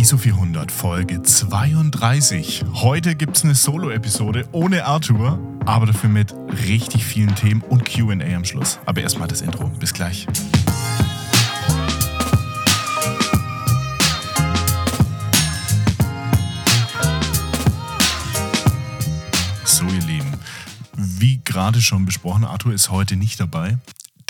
ISO 400 Folge 32. Heute gibt es eine Solo-Episode ohne Arthur, aber dafür mit richtig vielen Themen und QA am Schluss. Aber erstmal das Intro. Bis gleich. So, ihr Lieben, wie gerade schon besprochen, Arthur ist heute nicht dabei.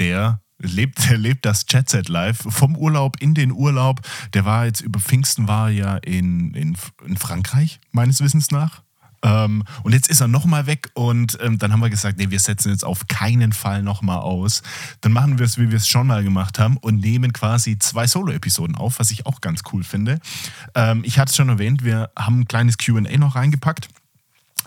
Der lebt, lebt das Chatset live vom Urlaub in den Urlaub. Der war jetzt über Pfingsten war ja in, in, in Frankreich, meines Wissens nach. Ähm, und jetzt ist er nochmal weg und ähm, dann haben wir gesagt, nee, wir setzen jetzt auf keinen Fall nochmal aus. Dann machen wir es, wie wir es schon mal gemacht haben und nehmen quasi zwei Solo-Episoden auf, was ich auch ganz cool finde. Ähm, ich hatte es schon erwähnt, wir haben ein kleines QA noch reingepackt.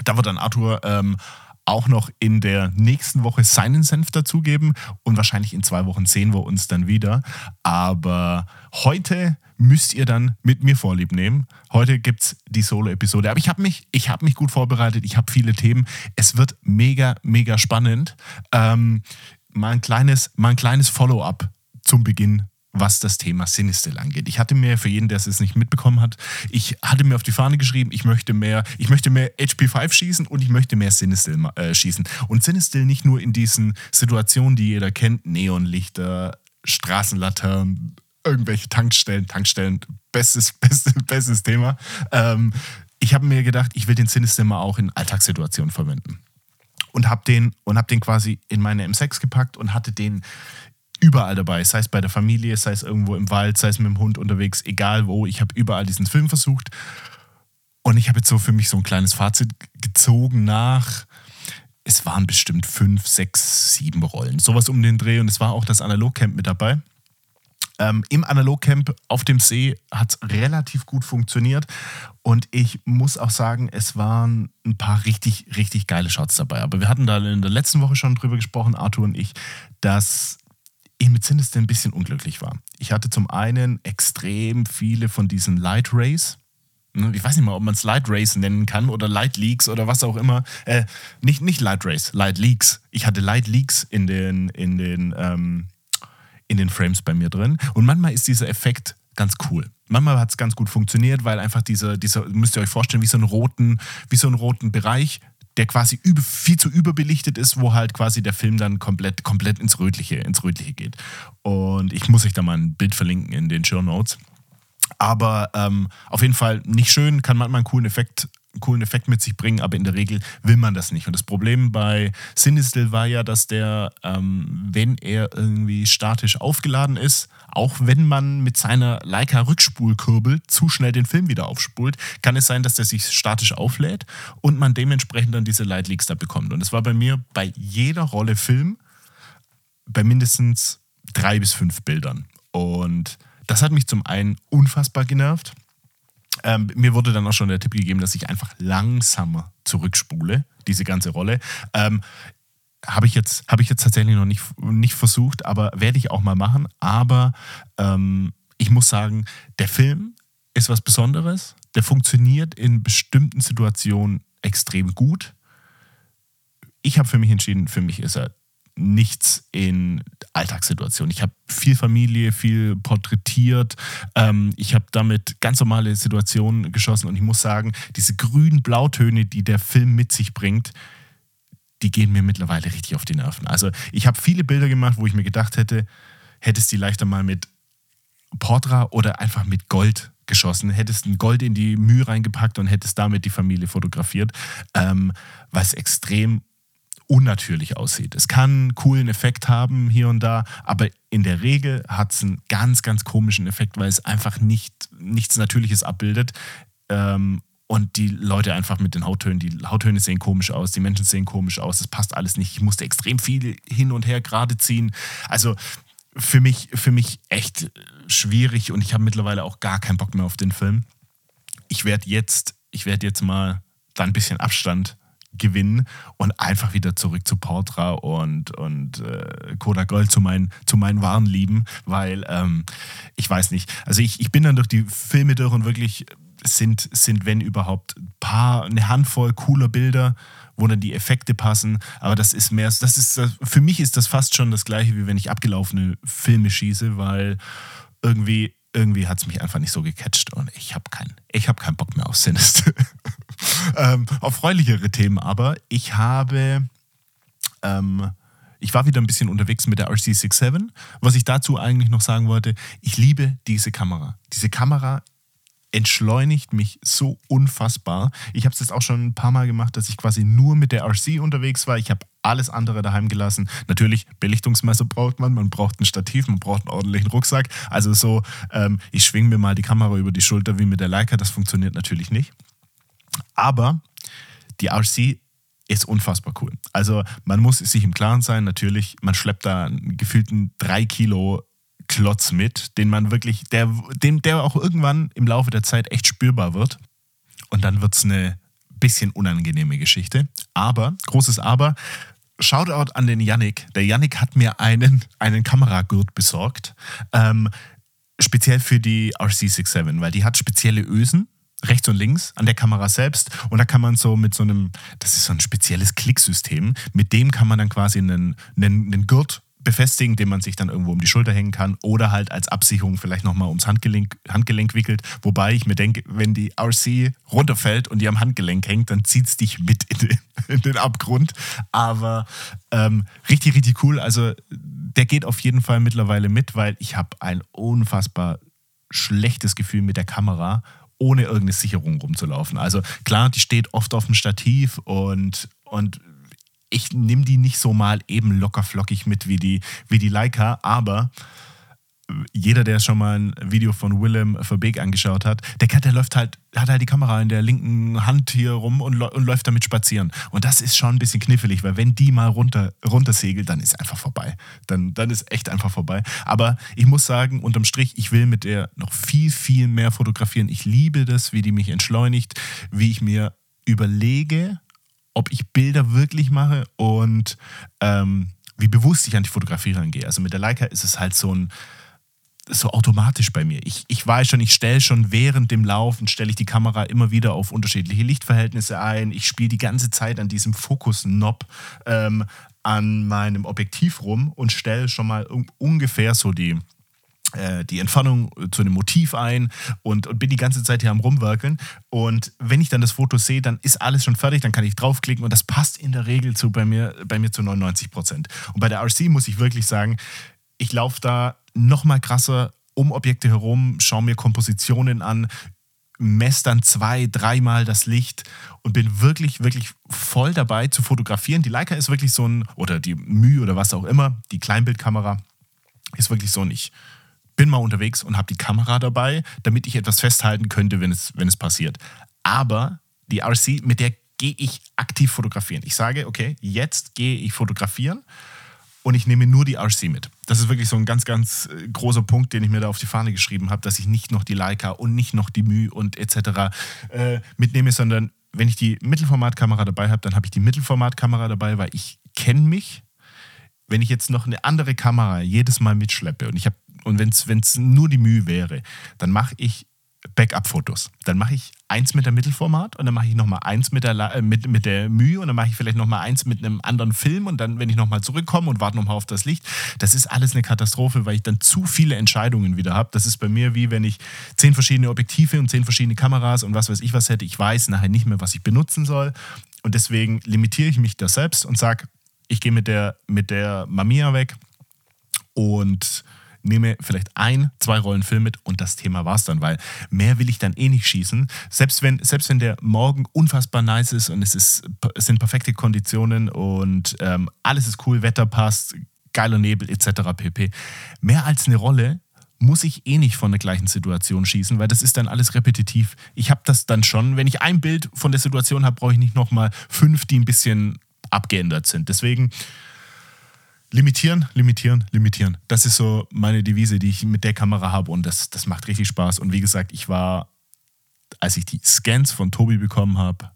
Da wird dann Arthur ähm, auch noch in der nächsten Woche seinen Senf dazugeben und wahrscheinlich in zwei Wochen sehen wir uns dann wieder. Aber heute müsst ihr dann mit mir Vorlieb nehmen. Heute gibt es die Solo-Episode. Aber ich habe mich, hab mich gut vorbereitet. Ich habe viele Themen. Es wird mega, mega spannend. Ähm, mal ein kleines, kleines Follow-up zum Beginn was das Thema Sinistil angeht. Ich hatte mir, für jeden, der es jetzt nicht mitbekommen hat, ich hatte mir auf die Fahne geschrieben, ich möchte mehr, ich möchte mehr HP5 schießen und ich möchte mehr Sinistil äh, schießen. Und Sinistil nicht nur in diesen Situationen, die jeder kennt, Neonlichter, Straßenlaternen, irgendwelche Tankstellen, Tankstellen, bestes, bestes, bestes Thema. Ähm, ich habe mir gedacht, ich will den Sinistil mal auch in Alltagssituationen verwenden. Und habe den, hab den quasi in meine M6 gepackt und hatte den überall dabei, sei es bei der Familie, sei es irgendwo im Wald, sei es mit dem Hund unterwegs, egal wo. Ich habe überall diesen Film versucht. Und ich habe jetzt so für mich so ein kleines Fazit gezogen nach, es waren bestimmt fünf, sechs, sieben Rollen. Sowas um den Dreh. Und es war auch das Analogcamp mit dabei. Ähm, Im Analogcamp auf dem See hat es relativ gut funktioniert. Und ich muss auch sagen, es waren ein paar richtig, richtig geile Shots dabei. Aber wir hatten da in der letzten Woche schon drüber gesprochen, Arthur und ich, dass mit Sinister ein bisschen unglücklich war. Ich hatte zum einen extrem viele von diesen Light Rays. Ne, ich weiß nicht mal, ob man es Light Rays nennen kann oder Light Leaks oder was auch immer. Äh, nicht, nicht Light Rays, Light Leaks. Ich hatte Light Leaks in den, in, den, ähm, in den Frames bei mir drin. Und manchmal ist dieser Effekt ganz cool. Manchmal hat es ganz gut funktioniert, weil einfach dieser, dieser, müsst ihr euch vorstellen, wie so einen roten, wie so einen roten Bereich der quasi über, viel zu überbelichtet ist, wo halt quasi der Film dann komplett, komplett ins Rötliche, ins Rötliche geht. Und ich muss euch da mal ein Bild verlinken in den Show Notes. Aber ähm, auf jeden Fall nicht schön, kann manchmal einen coolen Effekt coolen Effekt mit sich bringen, aber in der Regel will man das nicht. Und das Problem bei Sinistil war ja, dass der, ähm, wenn er irgendwie statisch aufgeladen ist, auch wenn man mit seiner Leica Rückspulkurbel zu schnell den Film wieder aufspult, kann es sein, dass der sich statisch auflädt und man dementsprechend dann diese Light Leaks da bekommt. Und das war bei mir bei jeder Rolle Film bei mindestens drei bis fünf Bildern. Und das hat mich zum einen unfassbar genervt ähm, mir wurde dann auch schon der Tipp gegeben, dass ich einfach langsamer zurückspule, diese ganze Rolle. Ähm, habe ich, jetzt, hab ich jetzt tatsächlich noch nicht, nicht versucht, aber werde ich auch mal machen. Aber ähm, ich muss sagen, der Film ist was Besonderes. Der funktioniert in bestimmten Situationen extrem gut. Ich habe für mich entschieden, für mich ist er nichts in Alltagssituationen. Ich habe viel Familie, viel porträtiert. Ähm, ich habe damit ganz normale Situationen geschossen und ich muss sagen, diese grünen Blautöne, die der Film mit sich bringt, die gehen mir mittlerweile richtig auf die Nerven. Also ich habe viele Bilder gemacht, wo ich mir gedacht hätte, hättest die leichter mal mit Portra oder einfach mit Gold geschossen, hättest ein Gold in die Mühe reingepackt und hättest damit die Familie fotografiert, ähm, was extrem unnatürlich aussieht. Es kann einen coolen Effekt haben hier und da, aber in der Regel hat es einen ganz, ganz komischen Effekt, weil es einfach nicht, nichts Natürliches abbildet. Ähm, und die Leute einfach mit den Hauttönen, die Hauttöne sehen komisch aus, die Menschen sehen komisch aus, es passt alles nicht. Ich musste extrem viel hin und her gerade ziehen. Also für mich, für mich echt schwierig und ich habe mittlerweile auch gar keinen Bock mehr auf den Film. Ich werde jetzt, ich werde jetzt mal da ein bisschen Abstand gewinnen und einfach wieder zurück zu Portra und, und äh, Koda Gold zu meinen, zu meinen wahren Lieben, weil ähm, ich weiß nicht, also ich, ich bin dann durch die Filme durch und wirklich sind, sind wenn überhaupt, ein paar, eine Handvoll cooler Bilder, wo dann die Effekte passen, aber das ist mehr, das ist, für mich ist das fast schon das gleiche, wie wenn ich abgelaufene Filme schieße, weil irgendwie irgendwie hat es mich einfach nicht so gecatcht und ich habe keinen hab keinen Bock mehr auf Sinister. ähm, auf freulichere Themen aber. Ich habe, ähm, ich war wieder ein bisschen unterwegs mit der RC67. Was ich dazu eigentlich noch sagen wollte, ich liebe diese Kamera. Diese Kamera entschleunigt mich so unfassbar. Ich habe es jetzt auch schon ein paar Mal gemacht, dass ich quasi nur mit der RC unterwegs war. Ich habe alles andere daheim gelassen. Natürlich, Belichtungsmesser braucht man, man braucht ein Stativ, man braucht einen ordentlichen Rucksack. Also so, ähm, ich schwinge mir mal die Kamera über die Schulter wie mit der Leica, das funktioniert natürlich nicht. Aber die RC ist unfassbar cool. Also man muss sich im Klaren sein, natürlich, man schleppt da einen gefühlten drei Kilo Klotz mit, den man wirklich, der, dem, der auch irgendwann im Laufe der Zeit echt spürbar wird. Und dann wird es eine bisschen unangenehme Geschichte. Aber, großes Aber, Shoutout an den Yannick. Der Yannick hat mir einen, einen Kameragurt besorgt. Ähm, speziell für die RC67, weil die hat spezielle Ösen rechts und links an der Kamera selbst und da kann man so mit so einem, das ist so ein spezielles Klicksystem, mit dem kann man dann quasi einen, einen, einen Gurt befestigen, den man sich dann irgendwo um die Schulter hängen kann oder halt als Absicherung vielleicht nochmal ums Handgelenk, Handgelenk wickelt. Wobei ich mir denke, wenn die RC runterfällt und die am Handgelenk hängt, dann zieht es dich mit in den, in den Abgrund. Aber ähm, richtig, richtig cool. Also der geht auf jeden Fall mittlerweile mit, weil ich habe ein unfassbar schlechtes Gefühl mit der Kamera ohne irgendeine Sicherung rumzulaufen. Also klar, die steht oft auf dem Stativ und, und ich nehme die nicht so mal eben locker flockig mit wie die, wie die Leica, aber jeder, der schon mal ein Video von Willem Verbeek angeschaut hat, der, der läuft halt, hat halt die Kamera in der linken Hand hier rum und, und, läuft damit spazieren. Und das ist schon ein bisschen knifflig, weil wenn die mal runter, runtersegelt, dann ist einfach vorbei. Dann, dann ist echt einfach vorbei. Aber ich muss sagen, unterm Strich, ich will mit der noch viel, viel mehr fotografieren. Ich liebe das, wie die mich entschleunigt, wie ich mir überlege, ob ich Bilder wirklich mache und ähm, wie bewusst ich an die Fotografie rangehe. Also mit der Leica ist es halt so ein so automatisch bei mir. Ich, ich weiß schon, ich stelle schon während dem Laufen, stelle ich die Kamera immer wieder auf unterschiedliche Lichtverhältnisse ein. Ich spiele die ganze Zeit an diesem Fokus-Knob ähm, an meinem Objektiv rum und stelle schon mal ungefähr so die, äh, die Entfernung zu einem Motiv ein und, und, bin die ganze Zeit hier am Rumwerkeln. Und wenn ich dann das Foto sehe, dann ist alles schon fertig, dann kann ich draufklicken und das passt in der Regel zu bei mir, bei mir zu 99 Prozent. Und bei der RC muss ich wirklich sagen, ich laufe da noch mal krasser um Objekte herum, schaue mir Kompositionen an, messe dann zwei, dreimal das Licht und bin wirklich, wirklich voll dabei zu fotografieren. Die Leica ist wirklich so ein, oder die Mühe oder was auch immer, die Kleinbildkamera ist wirklich so ein, ich bin mal unterwegs und habe die Kamera dabei, damit ich etwas festhalten könnte, wenn es, wenn es passiert. Aber die RC, mit der gehe ich aktiv fotografieren. Ich sage, okay, jetzt gehe ich fotografieren und ich nehme nur die RC mit. Das ist wirklich so ein ganz, ganz äh, großer Punkt, den ich mir da auf die Fahne geschrieben habe, dass ich nicht noch die Leica und nicht noch die Mühe und etc. Äh, mitnehme, sondern wenn ich die Mittelformatkamera dabei habe, dann habe ich die Mittelformatkamera dabei, weil ich kenne mich. Wenn ich jetzt noch eine andere Kamera jedes Mal mitschleppe und ich habe und wenn es nur die Mühe wäre, dann mache ich Backup-Fotos. Dann mache ich eins mit der Mittelformat und dann mache ich nochmal eins mit der, äh, mit, mit der Mühe und dann mache ich vielleicht nochmal eins mit einem anderen Film und dann, wenn ich nochmal zurückkomme und warte nochmal auf das Licht, das ist alles eine Katastrophe, weil ich dann zu viele Entscheidungen wieder habe. Das ist bei mir wie wenn ich zehn verschiedene Objektive und zehn verschiedene Kameras und was weiß ich was hätte. Ich weiß nachher nicht mehr, was ich benutzen soll und deswegen limitiere ich mich da selbst und sage, ich gehe mit der, mit der Mamiya weg und nehme vielleicht ein, zwei Rollen Film mit und das Thema war es dann, weil mehr will ich dann eh nicht schießen. Selbst wenn, selbst wenn der Morgen unfassbar nice ist und es, ist, es sind perfekte Konditionen und ähm, alles ist cool, Wetter passt, geiler Nebel etc. pp. Mehr als eine Rolle muss ich eh nicht von der gleichen Situation schießen, weil das ist dann alles repetitiv. Ich habe das dann schon, wenn ich ein Bild von der Situation habe, brauche ich nicht nochmal fünf, die ein bisschen abgeändert sind. Deswegen limitieren, limitieren, limitieren. Das ist so meine Devise, die ich mit der Kamera habe und das, das macht richtig Spaß. Und wie gesagt, ich war, als ich die Scans von Tobi bekommen habe,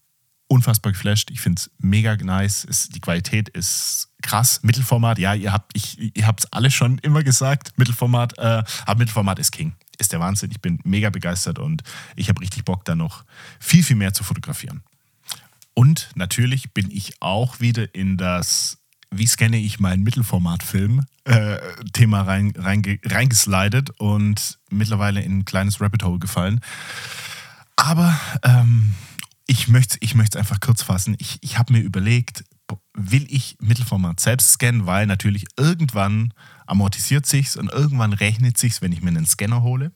unfassbar geflasht. Ich finde es mega nice. Es, die Qualität ist krass. Mittelformat, ja, ihr habt es alle schon immer gesagt. Mittelformat, äh, aber Mittelformat ist King. Ist der Wahnsinn. Ich bin mega begeistert und ich habe richtig Bock, da noch viel, viel mehr zu fotografieren. Und natürlich bin ich auch wieder in das wie scanne ich meinen Mittelformatfilm, äh, Thema rein, rein, reingeslidet und mittlerweile in ein kleines Rabbit Hole gefallen. Aber ähm, ich möchte es einfach kurz fassen. Ich, ich habe mir überlegt, will ich Mittelformat selbst scannen, weil natürlich irgendwann amortisiert sich's und irgendwann rechnet sich's, wenn ich mir einen Scanner hole.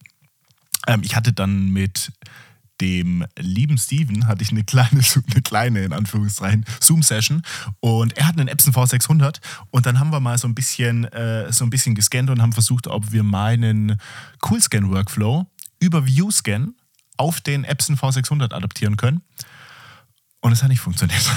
Ähm, ich hatte dann mit dem lieben Steven hatte ich eine kleine, eine kleine in Anführungszeichen Zoom-Session und er hat einen Epson V600 und dann haben wir mal so ein bisschen äh, so ein bisschen gescannt und haben versucht, ob wir meinen Coolscan-Workflow über ViewScan auf den Epson V600 adaptieren können. Und es hat nicht funktioniert.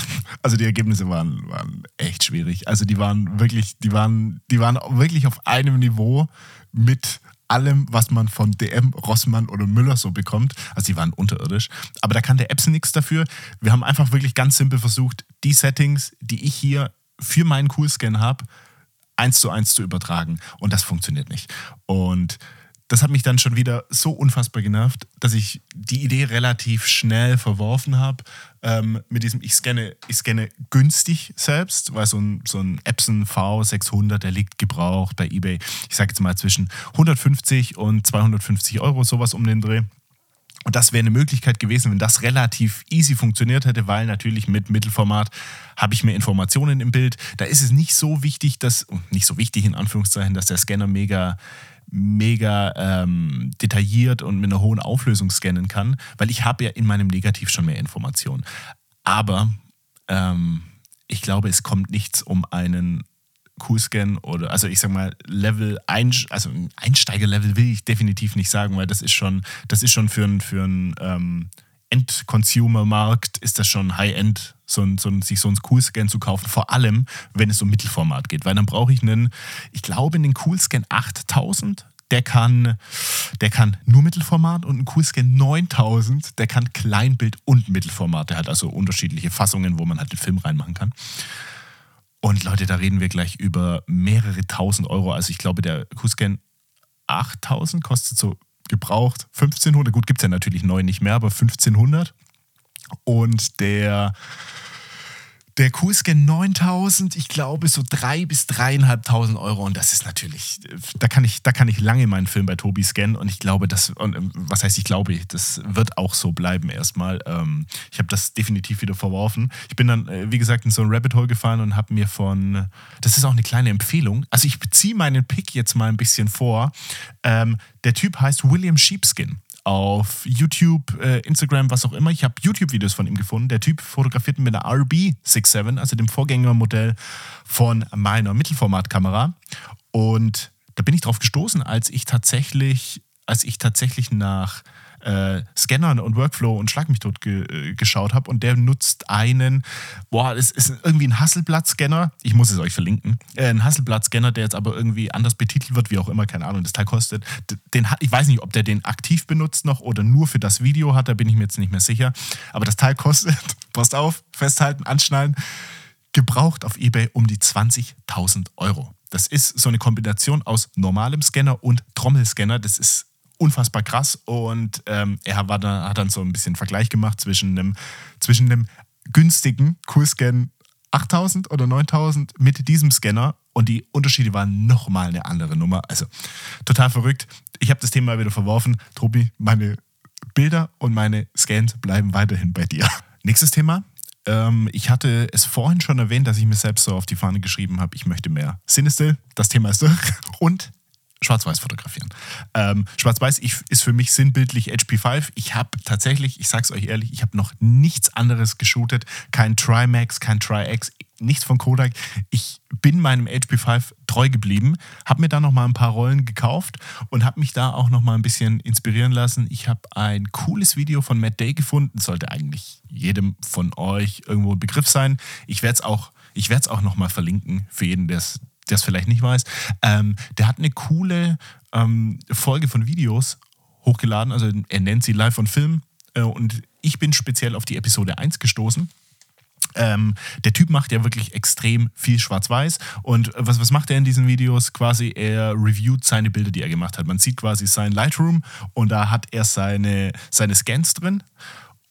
Also die Ergebnisse waren, waren echt schwierig. Also die waren wirklich, die waren, die waren wirklich auf einem Niveau mit allem, was man von DM, Rossmann oder Müller so bekommt. Also die waren unterirdisch. Aber da kann der Epson nichts dafür. Wir haben einfach wirklich ganz simpel versucht, die Settings, die ich hier für meinen Coolscan habe, eins zu eins zu übertragen. Und das funktioniert nicht. Und das hat mich dann schon wieder so unfassbar genervt, dass ich die Idee relativ schnell verworfen habe. Ähm, mit diesem, ich scanne, ich scanne günstig selbst, weil so ein, so ein Epson V600, der liegt gebraucht bei eBay, ich sage jetzt mal zwischen 150 und 250 Euro, sowas um den Dreh. Und das wäre eine Möglichkeit gewesen, wenn das relativ easy funktioniert hätte, weil natürlich mit Mittelformat habe ich mehr Informationen im Bild. Da ist es nicht so wichtig, dass, nicht so wichtig in Anführungszeichen, dass der Scanner mega mega ähm, detailliert und mit einer hohen Auflösung scannen kann, weil ich habe ja in meinem Negativ schon mehr Informationen. Aber ähm, ich glaube, es kommt nichts um einen Q-Scan oder, also ich sag mal, Level, ein, also Einsteigerlevel will ich definitiv nicht sagen, weil das ist schon, das ist schon für einen für ähm, End-Consumer-Markt ist das schon High-End, so so sich so einen Coolscan zu kaufen, vor allem, wenn es um Mittelformat geht, weil dann brauche ich einen, ich glaube, einen Coolscan 8000, der kann, der kann nur Mittelformat und ein Coolscan 9000, der kann Kleinbild und Mittelformat. Der hat also unterschiedliche Fassungen, wo man halt den Film reinmachen kann. Und Leute, da reden wir gleich über mehrere tausend Euro. Also ich glaube, der Coolscan 8000 kostet so gebraucht 1500. Gut, gibt es ja natürlich neu nicht mehr, aber 1500. Und der der Coolscan 9000, ich glaube so drei bis dreieinhalbtausend Euro und das ist natürlich, da kann ich, da kann ich lange meinen Film bei Tobi scannen und ich glaube, das, und ähm, was heißt ich glaube, das wird auch so bleiben erstmal. Ähm, ich habe das definitiv wieder verworfen. Ich bin dann, äh, wie gesagt, in so ein Rabbit Hole gefahren und habe mir von, das ist auch eine kleine Empfehlung, also ich beziehe meinen Pick jetzt mal ein bisschen vor. Ähm, der Typ heißt William Sheepskin auf YouTube, äh, Instagram, was auch immer. Ich habe YouTube-Videos von ihm gefunden. Der Typ fotografiert mit einer RB67, also dem Vorgängermodell von meiner Mittelformatkamera. Und da bin ich drauf gestoßen, als ich tatsächlich, als ich tatsächlich nach äh, Scannern und Workflow und Schlag mich tot ge äh, geschaut habe und der nutzt einen, boah, das ist irgendwie ein Hasselblatt-Scanner, ich muss es euch verlinken, äh, ein Hasselblatt-Scanner, der jetzt aber irgendwie anders betitelt wird, wie auch immer, keine Ahnung, das Teil kostet. Den ich weiß nicht, ob der den aktiv benutzt noch oder nur für das Video hat, da bin ich mir jetzt nicht mehr sicher. Aber das Teil kostet, passt auf, festhalten, anschnallen, gebraucht auf Ebay um die 20.000 Euro. Das ist so eine Kombination aus normalem Scanner und Trommelscanner. Das ist unfassbar krass und ähm, er war da, hat dann so ein bisschen Vergleich gemacht zwischen einem, zwischen einem günstigen Coolscan 8000 oder 9000 mit diesem Scanner und die Unterschiede waren nochmal eine andere Nummer. Also total verrückt. Ich habe das Thema wieder verworfen. Tobi, meine Bilder und meine Scans bleiben weiterhin bei dir. Nächstes Thema. Ähm, ich hatte es vorhin schon erwähnt, dass ich mir selbst so auf die Fahne geschrieben habe, ich möchte mehr Cinestill. Das Thema ist durch. Und Schwarz-Weiß fotografieren. Ähm, Schwarz-Weiß ist für mich sinnbildlich HP5. Ich habe tatsächlich, ich sag's euch ehrlich, ich habe noch nichts anderes geshootet. Kein Trimax, kein Tri-X, nichts von Kodak. Ich bin meinem HP5 treu geblieben, habe mir da noch mal ein paar Rollen gekauft und habe mich da auch noch mal ein bisschen inspirieren lassen. Ich habe ein cooles Video von Matt Day gefunden, sollte eigentlich jedem von euch irgendwo ein Begriff sein. Ich werde es auch ich werde es auch noch mal verlinken für jeden, der es der es vielleicht nicht weiß, ähm, der hat eine coole ähm, Folge von Videos hochgeladen. Also er nennt sie Live on Film. Äh, und ich bin speziell auf die Episode 1 gestoßen. Ähm, der Typ macht ja wirklich extrem viel Schwarz-Weiß. Und was, was macht er in diesen Videos? Quasi, er reviewt seine Bilder, die er gemacht hat. Man sieht quasi sein Lightroom und da hat er seine, seine Scans drin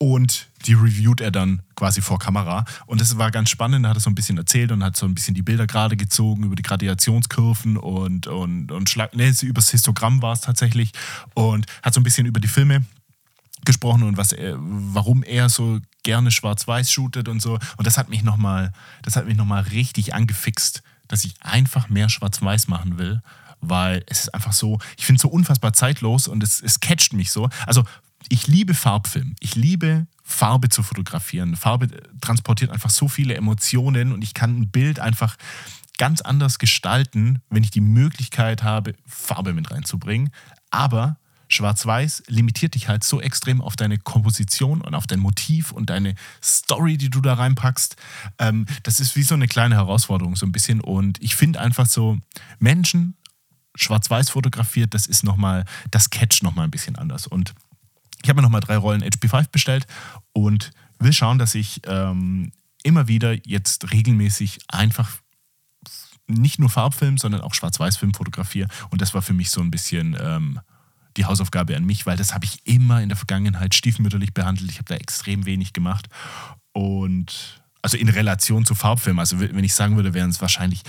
und die reviewt er dann quasi vor Kamera. Und das war ganz spannend. Da hat er so ein bisschen erzählt und hat so ein bisschen die Bilder gerade gezogen über die Gradationskurven und, und, und Schlag, nee, übers Histogramm war es tatsächlich. Und hat so ein bisschen über die Filme gesprochen und was er, warum er so gerne schwarz-weiß shootet und so. Und das hat mich nochmal, das hat mich nochmal richtig angefixt, dass ich einfach mehr schwarz-weiß machen will, weil es ist einfach so, ich finde es so unfassbar zeitlos und es, es catcht mich so. Also ich liebe Farbfilm. Ich liebe Farbe zu fotografieren. Farbe transportiert einfach so viele Emotionen und ich kann ein Bild einfach ganz anders gestalten, wenn ich die Möglichkeit habe, Farbe mit reinzubringen. Aber Schwarz-Weiß limitiert dich halt so extrem auf deine Komposition und auf dein Motiv und deine Story, die du da reinpackst. Ähm, das ist wie so eine kleine Herausforderung, so ein bisschen. Und ich finde einfach so, Menschen schwarz-weiß fotografiert, das ist nochmal, das catcht nochmal ein bisschen anders. Und ich habe mir nochmal drei Rollen HP5 bestellt und will schauen, dass ich ähm, immer wieder jetzt regelmäßig einfach nicht nur Farbfilm, sondern auch Schwarz-Weiß-Film fotografiere. Und das war für mich so ein bisschen ähm, die Hausaufgabe an mich, weil das habe ich immer in der Vergangenheit stiefmütterlich behandelt. Ich habe da extrem wenig gemacht. Und also in Relation zu Farbfilm, also wenn ich sagen würde, wären es wahrscheinlich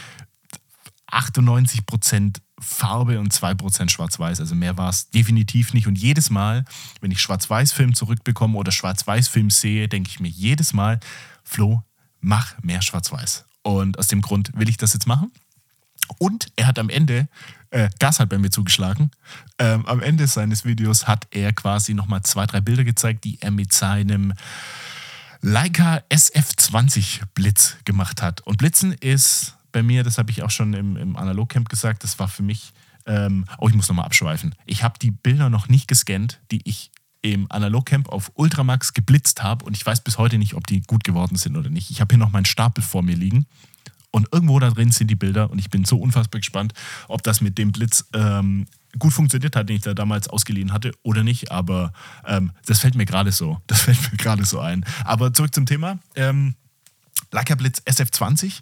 98 Prozent Farbe und 2% Schwarz-Weiß. Also mehr war es definitiv nicht. Und jedes Mal, wenn ich Schwarz-Weiß-Film zurückbekomme oder Schwarz-Weiß-Film sehe, denke ich mir jedes Mal, Flo, mach mehr Schwarz-Weiß. Und aus dem Grund will ich das jetzt machen. Und er hat am Ende, äh, Gas hat bei mir zugeschlagen, ähm, am Ende seines Videos hat er quasi nochmal zwei, drei Bilder gezeigt, die er mit seinem Leica SF20 Blitz gemacht hat. Und Blitzen ist bei mir, das habe ich auch schon im, im Analogcamp gesagt, das war für mich, ähm, oh, ich muss nochmal abschweifen. Ich habe die Bilder noch nicht gescannt, die ich im Analogcamp auf Ultramax geblitzt habe und ich weiß bis heute nicht, ob die gut geworden sind oder nicht. Ich habe hier noch meinen Stapel vor mir liegen und irgendwo da drin sind die Bilder und ich bin so unfassbar gespannt, ob das mit dem Blitz ähm, gut funktioniert hat, den ich da damals ausgeliehen hatte oder nicht. Aber ähm, das fällt mir gerade so. Das fällt mir gerade so ein. Aber zurück zum Thema. Ähm, Leica Blitz SF20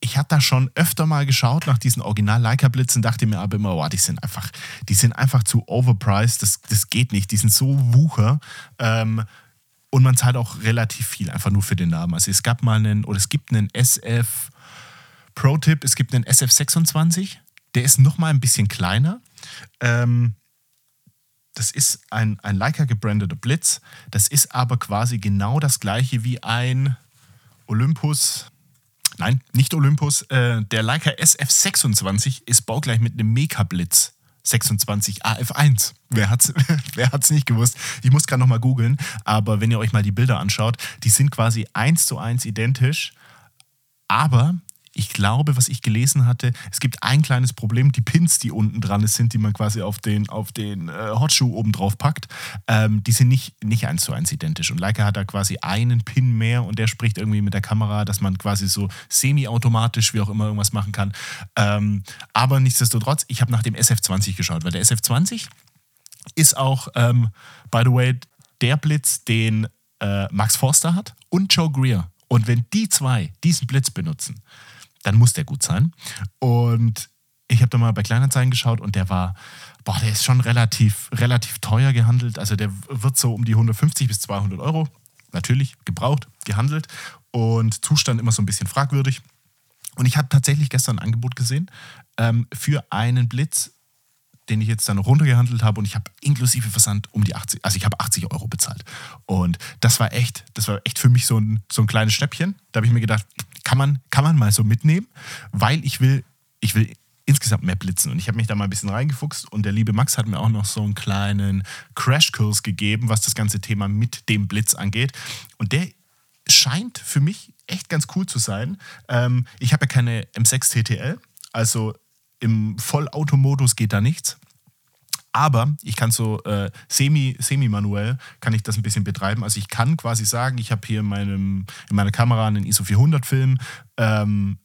ich habe da schon öfter mal geschaut nach diesen Original-Leica-Blitzen, dachte mir aber immer, oh, die sind einfach, die sind einfach zu overpriced, das, das geht nicht, die sind so wucher. Ähm, und man zahlt auch relativ viel, einfach nur für den Namen. Also es gab mal einen, oder es gibt einen SF Pro-Tipp, es gibt einen SF26, der ist nochmal ein bisschen kleiner. Ähm, das ist ein, ein Leica gebrandeter Blitz. Das ist aber quasi genau das gleiche wie ein Olympus Nein, nicht Olympus. Äh, der Leica SF26 ist baugleich mit einem Mega-Blitz 26 AF1. Wer hat's, wer hat's nicht gewusst? Ich muss gerade nochmal googeln, aber wenn ihr euch mal die Bilder anschaut, die sind quasi eins zu eins identisch, aber ich glaube, was ich gelesen hatte, es gibt ein kleines Problem, die Pins, die unten dran sind, die man quasi auf den, auf den äh, Hotshoe oben drauf packt, ähm, die sind nicht, nicht eins zu eins identisch. Und Leica hat da quasi einen Pin mehr und der spricht irgendwie mit der Kamera, dass man quasi so semi-automatisch, wie auch immer, irgendwas machen kann. Ähm, aber nichtsdestotrotz, ich habe nach dem SF20 geschaut, weil der SF20 ist auch, ähm, by the way, der Blitz, den äh, Max Forster hat und Joe Greer. Und wenn die zwei diesen Blitz benutzen, dann muss der gut sein. Und ich habe da mal bei Kleinanzeigen geschaut und der war, boah, der ist schon relativ, relativ teuer gehandelt. Also der wird so um die 150 bis 200 Euro, natürlich gebraucht, gehandelt und Zustand immer so ein bisschen fragwürdig. Und ich habe tatsächlich gestern ein Angebot gesehen ähm, für einen Blitz, den ich jetzt dann runtergehandelt habe und ich habe inklusive Versand um die 80, also ich habe 80 Euro bezahlt. Und das war echt, das war echt für mich so ein, so ein kleines Schnäppchen. Da habe ich mir gedacht, kann man, kann man mal so mitnehmen, weil ich will, ich will insgesamt mehr blitzen. Und ich habe mich da mal ein bisschen reingefuchst und der liebe Max hat mir auch noch so einen kleinen Crashkurs gegeben, was das ganze Thema mit dem Blitz angeht. Und der scheint für mich echt ganz cool zu sein. Ähm, ich habe ja keine M6 TTL, also im Vollautomodus geht da nichts. Aber ich kann so äh, semi, semi-manuell kann ich das ein bisschen betreiben. Also ich kann quasi sagen, ich habe hier in, meinem, in meiner Kamera einen ISO 400 Film ähm,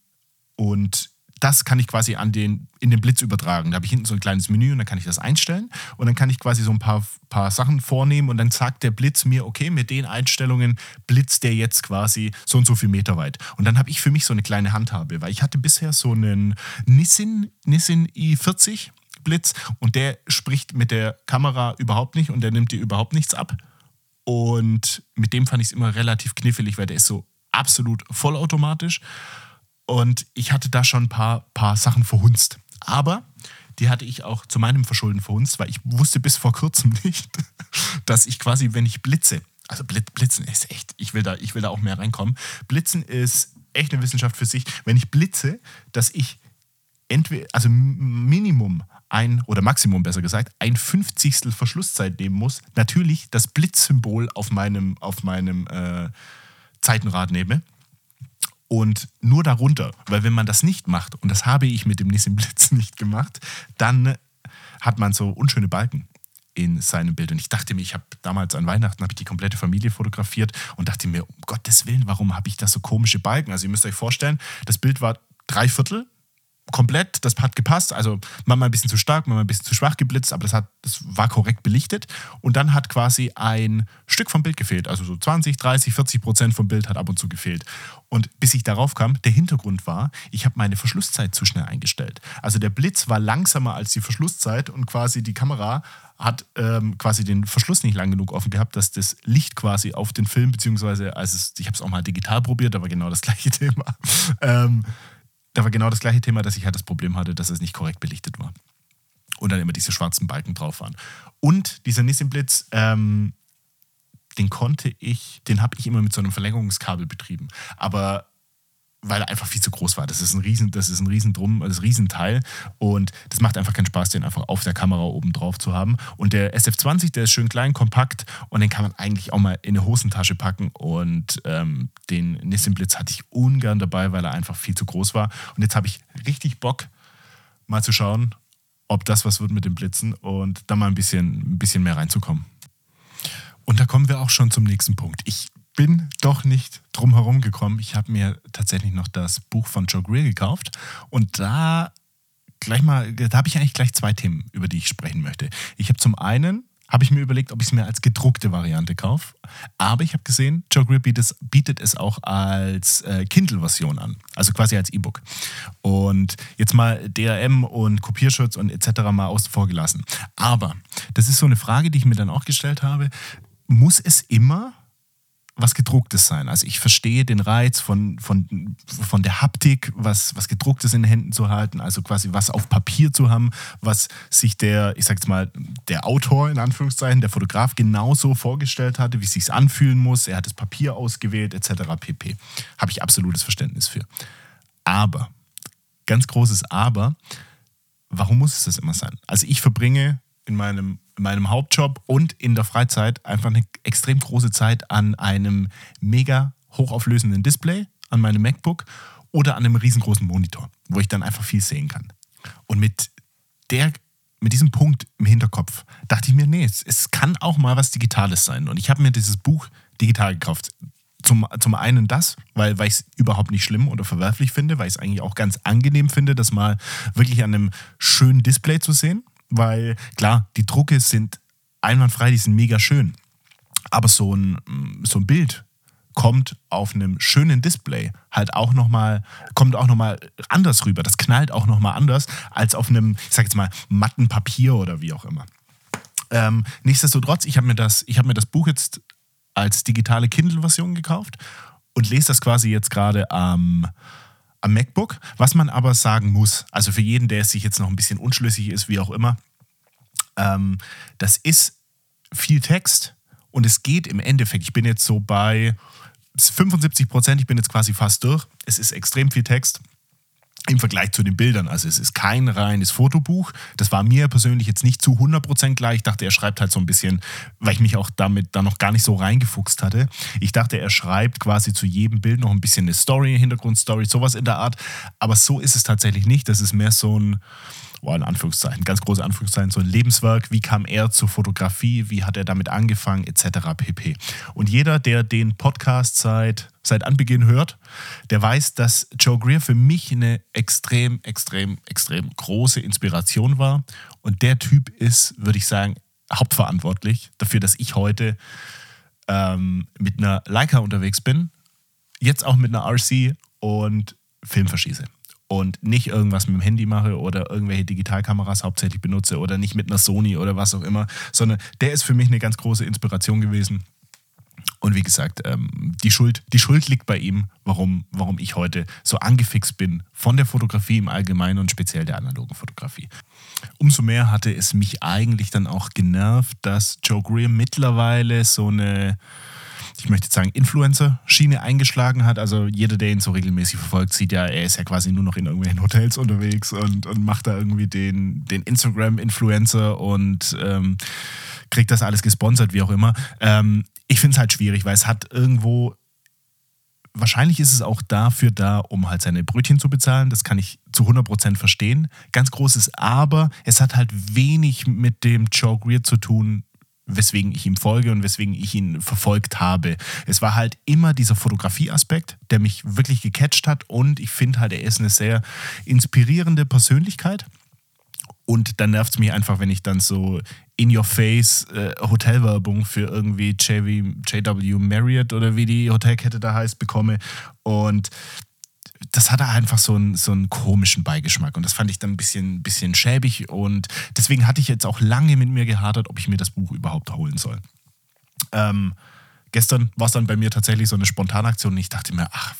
und das kann ich quasi an den, in den Blitz übertragen. Da habe ich hinten so ein kleines Menü und dann kann ich das einstellen und dann kann ich quasi so ein paar, paar Sachen vornehmen und dann sagt der Blitz mir, okay, mit den Einstellungen blitzt der jetzt quasi so und so viel Meter weit. Und dann habe ich für mich so eine kleine Handhabe, weil ich hatte bisher so einen Nissin, Nissin i40 Blitz und der spricht mit der Kamera überhaupt nicht und der nimmt dir überhaupt nichts ab. Und mit dem fand ich es immer relativ knifflig, weil der ist so absolut vollautomatisch. Und ich hatte da schon ein paar, paar Sachen verhunzt. Aber die hatte ich auch zu meinem Verschulden verhunzt, weil ich wusste bis vor kurzem nicht, dass ich quasi, wenn ich blitze, also Blitzen ist echt, ich will, da, ich will da auch mehr reinkommen. Blitzen ist echt eine Wissenschaft für sich. Wenn ich blitze, dass ich entweder, also Minimum ein, oder Maximum besser gesagt, ein Fünfzigstel Verschlusszeit nehmen muss. Natürlich das Blitzsymbol auf meinem, auf meinem äh, Zeitenrad nehme. Und nur darunter, weil wenn man das nicht macht, und das habe ich mit dem Nissin Blitz nicht gemacht, dann hat man so unschöne Balken in seinem Bild. Und ich dachte mir, ich habe damals an Weihnachten ich die komplette Familie fotografiert und dachte mir, um Gottes Willen, warum habe ich da so komische Balken? Also ihr müsst euch vorstellen, das Bild war drei Viertel komplett, das hat gepasst. Also manchmal ein bisschen zu stark, manchmal ein bisschen zu schwach geblitzt, aber das, hat, das war korrekt belichtet. Und dann hat quasi ein Stück vom Bild gefehlt. Also so 20, 30, 40 Prozent vom Bild hat ab und zu gefehlt. Und bis ich darauf kam, der Hintergrund war, ich habe meine Verschlusszeit zu schnell eingestellt. Also der Blitz war langsamer als die Verschlusszeit und quasi die Kamera hat ähm, quasi den Verschluss nicht lang genug offen gehabt, dass das Licht quasi auf den Film, beziehungsweise, als es, ich habe es auch mal digital probiert, aber genau das gleiche Thema. Ähm, da war genau das gleiche Thema, dass ich halt das Problem hatte, dass es nicht korrekt belichtet war. Und dann immer diese schwarzen Balken drauf waren. Und dieser Nissin Blitz, ähm, den konnte ich, den habe ich immer mit so einem Verlängerungskabel betrieben. Aber weil er einfach viel zu groß war. Das ist ein riesen, das ist ein riesen das ist ein Riesenteil und das macht einfach keinen Spaß, den einfach auf der Kamera oben drauf zu haben. Und der SF20, der ist schön klein, kompakt und den kann man eigentlich auch mal in eine Hosentasche packen. Und ähm, den Nissin Blitz hatte ich ungern dabei, weil er einfach viel zu groß war. Und jetzt habe ich richtig Bock, mal zu schauen, ob das was wird mit dem Blitzen und da mal ein bisschen, ein bisschen mehr reinzukommen. Und da kommen wir auch schon zum nächsten Punkt. Ich bin doch nicht drum herum gekommen. Ich habe mir tatsächlich noch das Buch von Joe Greer gekauft und da gleich mal, da habe ich eigentlich gleich zwei Themen, über die ich sprechen möchte. Ich habe zum einen habe ich mir überlegt, ob ich es mir als gedruckte Variante kaufe. Aber ich habe gesehen, Joe Greer bietet es, bietet es auch als äh, Kindle-Version an, also quasi als E-Book. Und jetzt mal DRM und Kopierschutz und etc. mal außen vor gelassen. Aber das ist so eine Frage, die ich mir dann auch gestellt habe. Muss es immer was gedrucktes sein. Also ich verstehe den Reiz von, von, von der Haptik, was, was gedrucktes in den Händen zu halten, also quasi was auf Papier zu haben, was sich der, ich sag jetzt mal, der Autor in Anführungszeichen, der Fotograf genauso vorgestellt hatte, wie es sich anfühlen muss. Er hat das Papier ausgewählt, etc. pp. Habe ich absolutes Verständnis für. Aber, ganz großes Aber, warum muss es das immer sein? Also ich verbringe in meinem in meinem Hauptjob und in der Freizeit einfach eine extrem große Zeit an einem mega hochauflösenden Display, an meinem MacBook oder an einem riesengroßen Monitor, wo ich dann einfach viel sehen kann. Und mit der mit diesem Punkt im Hinterkopf dachte ich mir, nee, es, es kann auch mal was Digitales sein. Und ich habe mir dieses Buch digital gekauft. Zum, zum einen das, weil, weil ich es überhaupt nicht schlimm oder verwerflich finde, weil ich es eigentlich auch ganz angenehm finde, das mal wirklich an einem schönen Display zu sehen weil klar, die Drucke sind einwandfrei, die sind mega schön. Aber so ein, so ein Bild kommt auf einem schönen Display halt auch nochmal, kommt auch nochmal anders rüber. Das knallt auch nochmal anders als auf einem, ich sag jetzt mal, matten Papier oder wie auch immer. Ähm, nichtsdestotrotz, ich habe mir, das, mir das Buch jetzt als digitale Kindle-Version gekauft und lese das quasi jetzt gerade am. Ähm, am MacBook. Was man aber sagen muss, also für jeden, der sich jetzt noch ein bisschen unschlüssig ist, wie auch immer, ähm, das ist viel Text und es geht im Endeffekt, ich bin jetzt so bei 75 Prozent, ich bin jetzt quasi fast durch. Es ist extrem viel Text im Vergleich zu den Bildern. Also es ist kein reines Fotobuch. Das war mir persönlich jetzt nicht zu 100% gleich. Ich dachte, er schreibt halt so ein bisschen, weil ich mich auch damit da noch gar nicht so reingefuchst hatte. Ich dachte, er schreibt quasi zu jedem Bild noch ein bisschen eine Story, Hintergrundstory, sowas in der Art. Aber so ist es tatsächlich nicht. Das ist mehr so ein, boah, in Anführungszeichen, ganz große Anführungszeichen, so ein Lebenswerk. Wie kam er zur Fotografie? Wie hat er damit angefangen? Etc. pp. Und jeder, der den Podcast seit, seit Anbeginn hört, der weiß, dass Joe Greer für mich eine extrem, extrem, extrem große Inspiration war. Und der Typ ist, würde ich sagen, hauptverantwortlich dafür, dass ich heute ähm, mit einer Leica unterwegs bin, jetzt auch mit einer RC und Film verschieße und nicht irgendwas mit dem Handy mache oder irgendwelche Digitalkameras hauptsächlich benutze oder nicht mit einer Sony oder was auch immer, sondern der ist für mich eine ganz große Inspiration gewesen. Und wie gesagt, ähm, die, Schuld, die Schuld liegt bei ihm, warum, warum ich heute so angefixt bin von der Fotografie im Allgemeinen und speziell der analogen Fotografie. Umso mehr hatte es mich eigentlich dann auch genervt, dass Joe Greer mittlerweile so eine, ich möchte jetzt sagen, Influencer-Schiene eingeschlagen hat. Also jeder, der ihn so regelmäßig verfolgt, sieht ja, er ist ja quasi nur noch in irgendwelchen Hotels unterwegs und, und macht da irgendwie den, den Instagram-Influencer und ähm, kriegt das alles gesponsert, wie auch immer. Ähm, ich finde es halt schwierig, weil es hat irgendwo wahrscheinlich ist es auch dafür da, um halt seine Brötchen zu bezahlen. Das kann ich zu 100% verstehen. Ganz großes Aber, es hat halt wenig mit dem Joe Greer zu tun, weswegen ich ihm folge und weswegen ich ihn verfolgt habe. Es war halt immer dieser Fotografieaspekt, der mich wirklich gecatcht hat und ich finde halt, er ist eine sehr inspirierende Persönlichkeit. Und dann nervt es mich einfach, wenn ich dann so in your face äh, Hotelwerbung für irgendwie JW, JW Marriott oder wie die Hotelkette da heißt bekomme. Und das hatte einfach so einen, so einen komischen Beigeschmack. Und das fand ich dann ein bisschen, bisschen schäbig. Und deswegen hatte ich jetzt auch lange mit mir gehadert, ob ich mir das Buch überhaupt holen soll. Ähm, gestern war es dann bei mir tatsächlich so eine Spontanaktion. Und ich dachte mir, ach,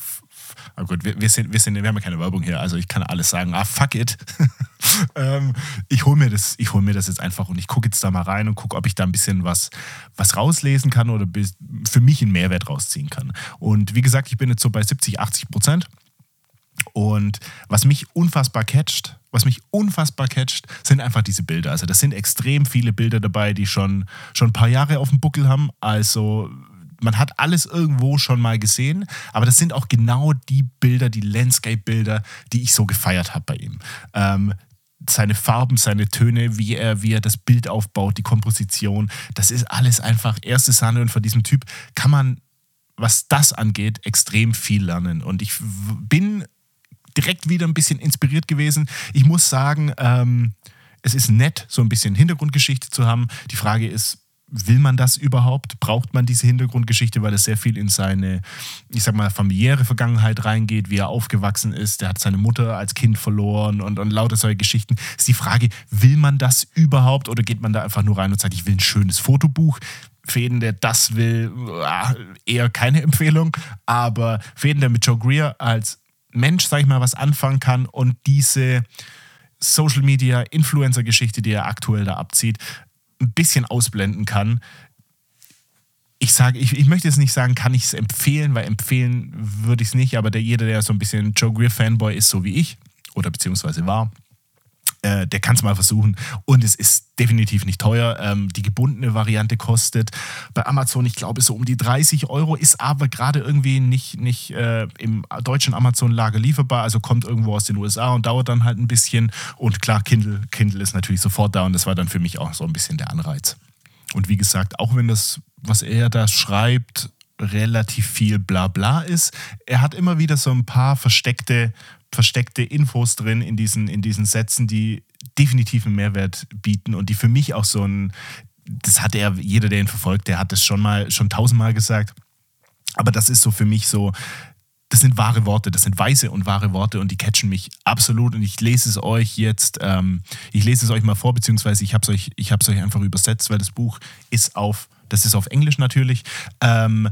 aber gut, wir, wir, sind, wir, sind, wir haben ja keine Werbung hier, also ich kann alles sagen, ah, fuck it. ähm, ich hole mir, das, hol mir das jetzt einfach und ich gucke jetzt da mal rein und gucke, ob ich da ein bisschen was, was rauslesen kann oder für mich einen Mehrwert rausziehen kann. Und wie gesagt, ich bin jetzt so bei 70, 80 Prozent. Und was mich unfassbar catcht, was mich unfassbar catcht, sind einfach diese Bilder. Also das sind extrem viele Bilder dabei, die schon, schon ein paar Jahre auf dem Buckel haben. Also man hat alles irgendwo schon mal gesehen, aber das sind auch genau die Bilder, die Landscape-Bilder, die ich so gefeiert habe bei ihm. Ähm, seine Farben, seine Töne, wie er, wie er das Bild aufbaut, die Komposition, das ist alles einfach erste Sahne und von diesem Typ kann man, was das angeht, extrem viel lernen. Und ich bin direkt wieder ein bisschen inspiriert gewesen. Ich muss sagen, ähm, es ist nett, so ein bisschen Hintergrundgeschichte zu haben. Die Frage ist, will man das überhaupt? Braucht man diese Hintergrundgeschichte, weil es sehr viel in seine, ich sag mal, familiäre Vergangenheit reingeht, wie er aufgewachsen ist. Der hat seine Mutter als Kind verloren und, und lauter solche Geschichten. Ist die Frage, will man das überhaupt oder geht man da einfach nur rein und sagt, ich will ein schönes Fotobuch? Für jeden, der das will, ah, eher keine Empfehlung. Aber für jeden, der mit Joe Greer als Mensch, sag ich mal, was anfangen kann und diese Social Media Influencer Geschichte, die er aktuell da abzieht, ein bisschen ausblenden kann. Ich sage, ich, ich möchte jetzt nicht sagen, kann ich es empfehlen, weil empfehlen würde ich es nicht, aber der, jeder, der so ein bisschen Joe Greer Fanboy ist, so wie ich, oder beziehungsweise war, äh, der kann es mal versuchen. Und es ist definitiv nicht teuer. Ähm, die gebundene Variante kostet bei Amazon, ich glaube, so um die 30 Euro, ist aber gerade irgendwie nicht, nicht äh, im deutschen Amazon-Lager lieferbar. Also kommt irgendwo aus den USA und dauert dann halt ein bisschen. Und klar, Kindle, Kindle ist natürlich sofort da und das war dann für mich auch so ein bisschen der Anreiz. Und wie gesagt, auch wenn das, was er da schreibt, relativ viel Blabla ist. Er hat immer wieder so ein paar versteckte versteckte Infos drin in diesen, in diesen Sätzen, die definitiv einen Mehrwert bieten und die für mich auch so ein, das hat er, jeder, der ihn verfolgt, der hat das schon mal, schon tausendmal gesagt. Aber das ist so für mich so, das sind wahre Worte, das sind weiße und wahre Worte und die catchen mich absolut und ich lese es euch jetzt, ähm, ich lese es euch mal vor, beziehungsweise ich habe es euch, euch einfach übersetzt, weil das Buch ist auf, das ist auf Englisch natürlich ähm,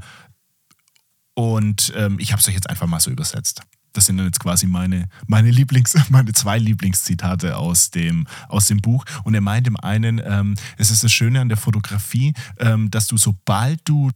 und ähm, ich habe es euch jetzt einfach mal so übersetzt das sind dann jetzt quasi meine, meine Lieblings, meine zwei Lieblingszitate aus dem, aus dem Buch. Und er meint im einen, ähm, es ist das Schöne an der Fotografie, ähm, dass du, sobald du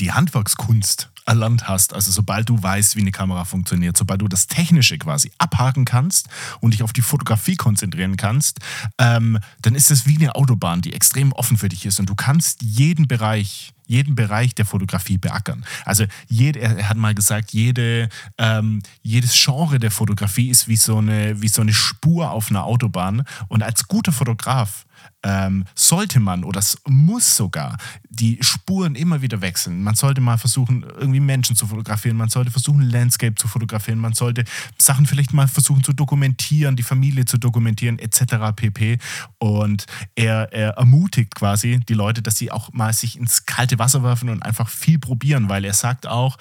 die Handwerkskunst erlernt hast, also sobald du weißt, wie eine Kamera funktioniert, sobald du das Technische quasi abhaken kannst und dich auf die Fotografie konzentrieren kannst, ähm, dann ist es wie eine Autobahn, die extrem offen für dich ist und du kannst jeden Bereich jeden Bereich der Fotografie beackern. Also jede, er hat mal gesagt, jede, ähm, jedes Genre der Fotografie ist wie so, eine, wie so eine Spur auf einer Autobahn. Und als guter Fotograf ähm, sollte man oder muss sogar die Spuren immer wieder wechseln. Man sollte mal versuchen, irgendwie Menschen zu fotografieren, man sollte versuchen, Landscape zu fotografieren, man sollte Sachen vielleicht mal versuchen zu dokumentieren, die Familie zu dokumentieren, etc. pp. Und er, er ermutigt quasi die Leute, dass sie auch mal sich ins kalte Wasser werfen und einfach viel probieren, weil er sagt auch,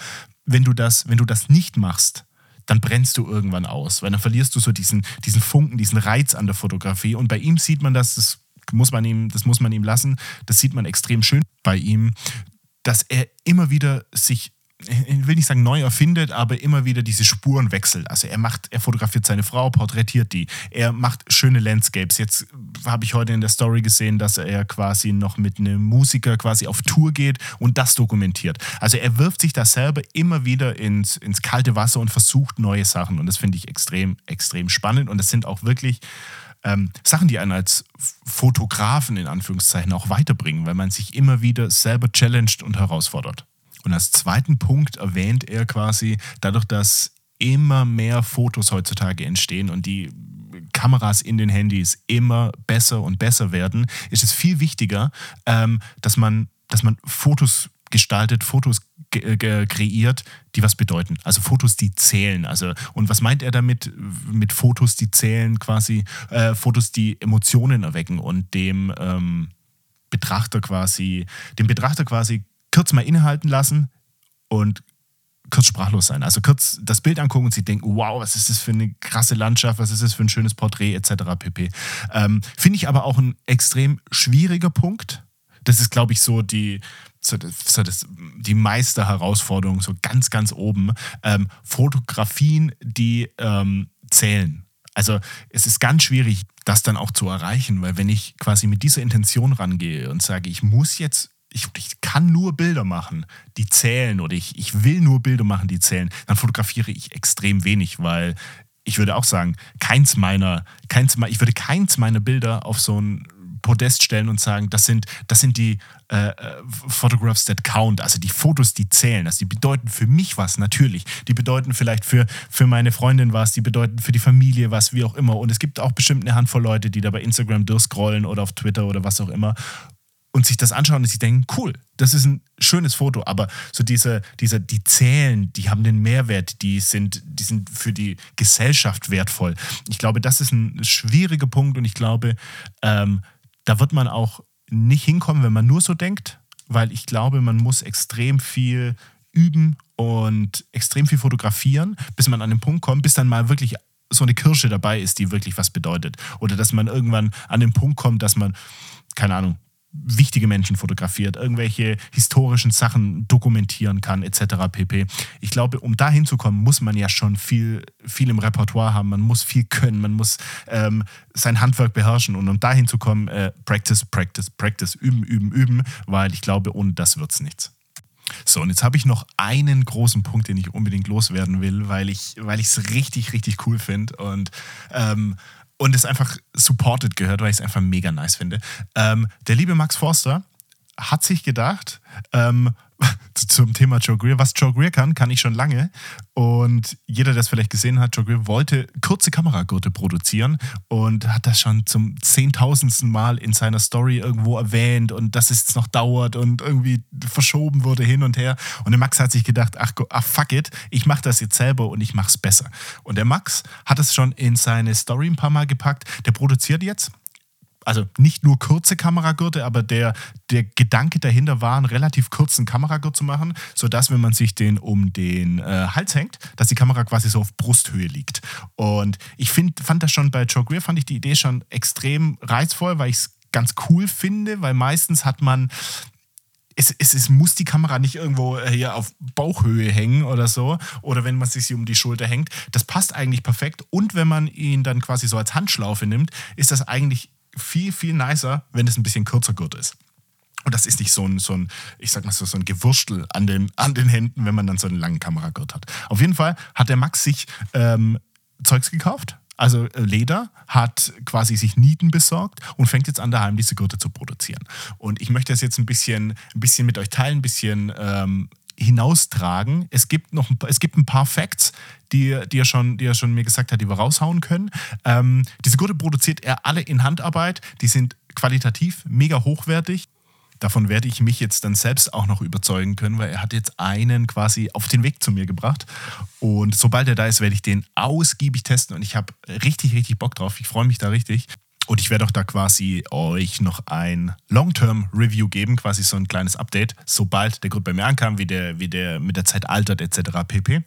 wenn du das, wenn du das nicht machst, dann brennst du irgendwann aus, weil dann verlierst du so diesen, diesen Funken, diesen Reiz an der Fotografie. Und bei ihm sieht man das, das muss man ihm, das muss man ihm lassen. Das sieht man extrem schön bei ihm, dass er immer wieder sich ich will nicht sagen neu erfindet, aber immer wieder diese Spuren wechselt. Also er macht, er fotografiert seine Frau, porträtiert die. Er macht schöne Landscapes. Jetzt habe ich heute in der Story gesehen, dass er quasi noch mit einem Musiker quasi auf Tour geht und das dokumentiert. Also er wirft sich da selber immer wieder ins, ins kalte Wasser und versucht neue Sachen. Und das finde ich extrem, extrem spannend. Und das sind auch wirklich ähm, Sachen, die einen als Fotografen in Anführungszeichen auch weiterbringen, weil man sich immer wieder selber challenged und herausfordert. Und als zweiten Punkt erwähnt er quasi, dadurch, dass immer mehr Fotos heutzutage entstehen und die Kameras in den Handys immer besser und besser werden, ist es viel wichtiger, ähm, dass, man, dass man Fotos gestaltet, Fotos kreiert, die was bedeuten. Also Fotos, die zählen. Also, und was meint er damit mit Fotos, die zählen, quasi äh, Fotos, die Emotionen erwecken und dem ähm, Betrachter quasi, dem Betrachter quasi kurz mal innehalten lassen und kurz sprachlos sein. Also kurz das Bild angucken und sie denken, wow, was ist das für eine krasse Landschaft, was ist das für ein schönes Porträt etc. pp. Ähm, Finde ich aber auch ein extrem schwieriger Punkt. Das ist, glaube ich, so die, so das, so das, die Meisterherausforderung, so ganz, ganz oben. Ähm, Fotografien, die ähm, zählen. Also es ist ganz schwierig, das dann auch zu erreichen, weil wenn ich quasi mit dieser Intention rangehe und sage, ich muss jetzt ich, ich, kann nur Bilder machen, die zählen oder ich, ich will nur Bilder machen, die zählen, dann fotografiere ich extrem wenig, weil ich würde auch sagen, keins meiner, keins, ich würde keins meiner Bilder auf so ein Podest stellen und sagen, das sind, das sind die äh, äh, Photographs that count, also die Fotos, die zählen. Also die bedeuten für mich was, natürlich. Die bedeuten vielleicht für, für meine Freundin was, die bedeuten für die Familie was, wie auch immer. Und es gibt auch bestimmt eine Handvoll Leute, die da bei Instagram durchscrollen oder auf Twitter oder was auch immer und sich das anschauen und sich denken, cool, das ist ein schönes Foto, aber so diese, diese, die zählen, die haben den Mehrwert, die sind, die sind für die Gesellschaft wertvoll. Ich glaube, das ist ein schwieriger Punkt und ich glaube, ähm, da wird man auch nicht hinkommen, wenn man nur so denkt, weil ich glaube, man muss extrem viel üben und extrem viel fotografieren, bis man an den Punkt kommt, bis dann mal wirklich so eine Kirsche dabei ist, die wirklich was bedeutet. Oder dass man irgendwann an den Punkt kommt, dass man, keine Ahnung, wichtige Menschen fotografiert, irgendwelche historischen Sachen dokumentieren kann, etc. pp. Ich glaube, um da hinzukommen, muss man ja schon viel, viel im Repertoire haben, man muss viel können, man muss ähm, sein Handwerk beherrschen und um da hinzukommen, äh, Practice, Practice, Practice, üben, üben, üben, weil ich glaube, ohne das wird es nichts. So, und jetzt habe ich noch einen großen Punkt, den ich unbedingt loswerden will, weil ich es richtig, richtig cool finde und ähm, und es einfach supported gehört, weil ich es einfach mega nice finde. Ähm, der liebe Max Forster hat sich gedacht, ähm, zum Thema Joe Greer. Was Joe Greer kann, kann ich schon lange. Und jeder, der es vielleicht gesehen hat, Joe Greer wollte kurze Kameragurte produzieren und hat das schon zum zehntausendsten Mal in seiner Story irgendwo erwähnt und dass es noch dauert und irgendwie verschoben wurde hin und her. Und der Max hat sich gedacht, ach, ach fuck it, ich mache das jetzt selber und ich mache es besser. Und der Max hat es schon in seine Story ein paar Mal gepackt. Der produziert jetzt also nicht nur kurze Kameragurte, aber der, der Gedanke dahinter war, einen relativ kurzen Kameragurt zu machen, sodass, wenn man sich den um den äh, Hals hängt, dass die Kamera quasi so auf Brusthöhe liegt. Und ich find, fand das schon bei Joe Greer, fand ich die Idee schon extrem reizvoll, weil ich es ganz cool finde, weil meistens hat man es, es, es, muss die Kamera nicht irgendwo äh, hier auf Bauchhöhe hängen oder so. Oder wenn man sich sie um die Schulter hängt. Das passt eigentlich perfekt. Und wenn man ihn dann quasi so als Handschlaufe nimmt, ist das eigentlich viel, viel nicer, wenn es ein bisschen kürzer gut ist. Und das ist nicht so ein, so ein ich sag mal so, so ein Gewurstel an den, an den Händen, wenn man dann so einen langen Kameragurt hat. Auf jeden Fall hat der Max sich ähm, Zeugs gekauft, also äh, Leder, hat quasi sich Nieten besorgt und fängt jetzt an, daheim diese Gurte zu produzieren. Und ich möchte das jetzt ein bisschen, ein bisschen mit euch teilen, ein bisschen ähm, hinaustragen. Es gibt noch ein, es gibt ein paar Facts, die, die, er schon, die er schon mir gesagt hat, die wir raushauen können. Ähm, diese Gurte produziert er alle in Handarbeit. Die sind qualitativ mega hochwertig. Davon werde ich mich jetzt dann selbst auch noch überzeugen können, weil er hat jetzt einen quasi auf den Weg zu mir gebracht. Und sobald er da ist, werde ich den ausgiebig testen und ich habe richtig, richtig Bock drauf. Ich freue mich da richtig. Und ich werde auch da quasi euch noch ein Long-Term-Review geben, quasi so ein kleines Update, sobald der Grund bei mir ankam, wie der, wie der mit der Zeit altert, etc. pp.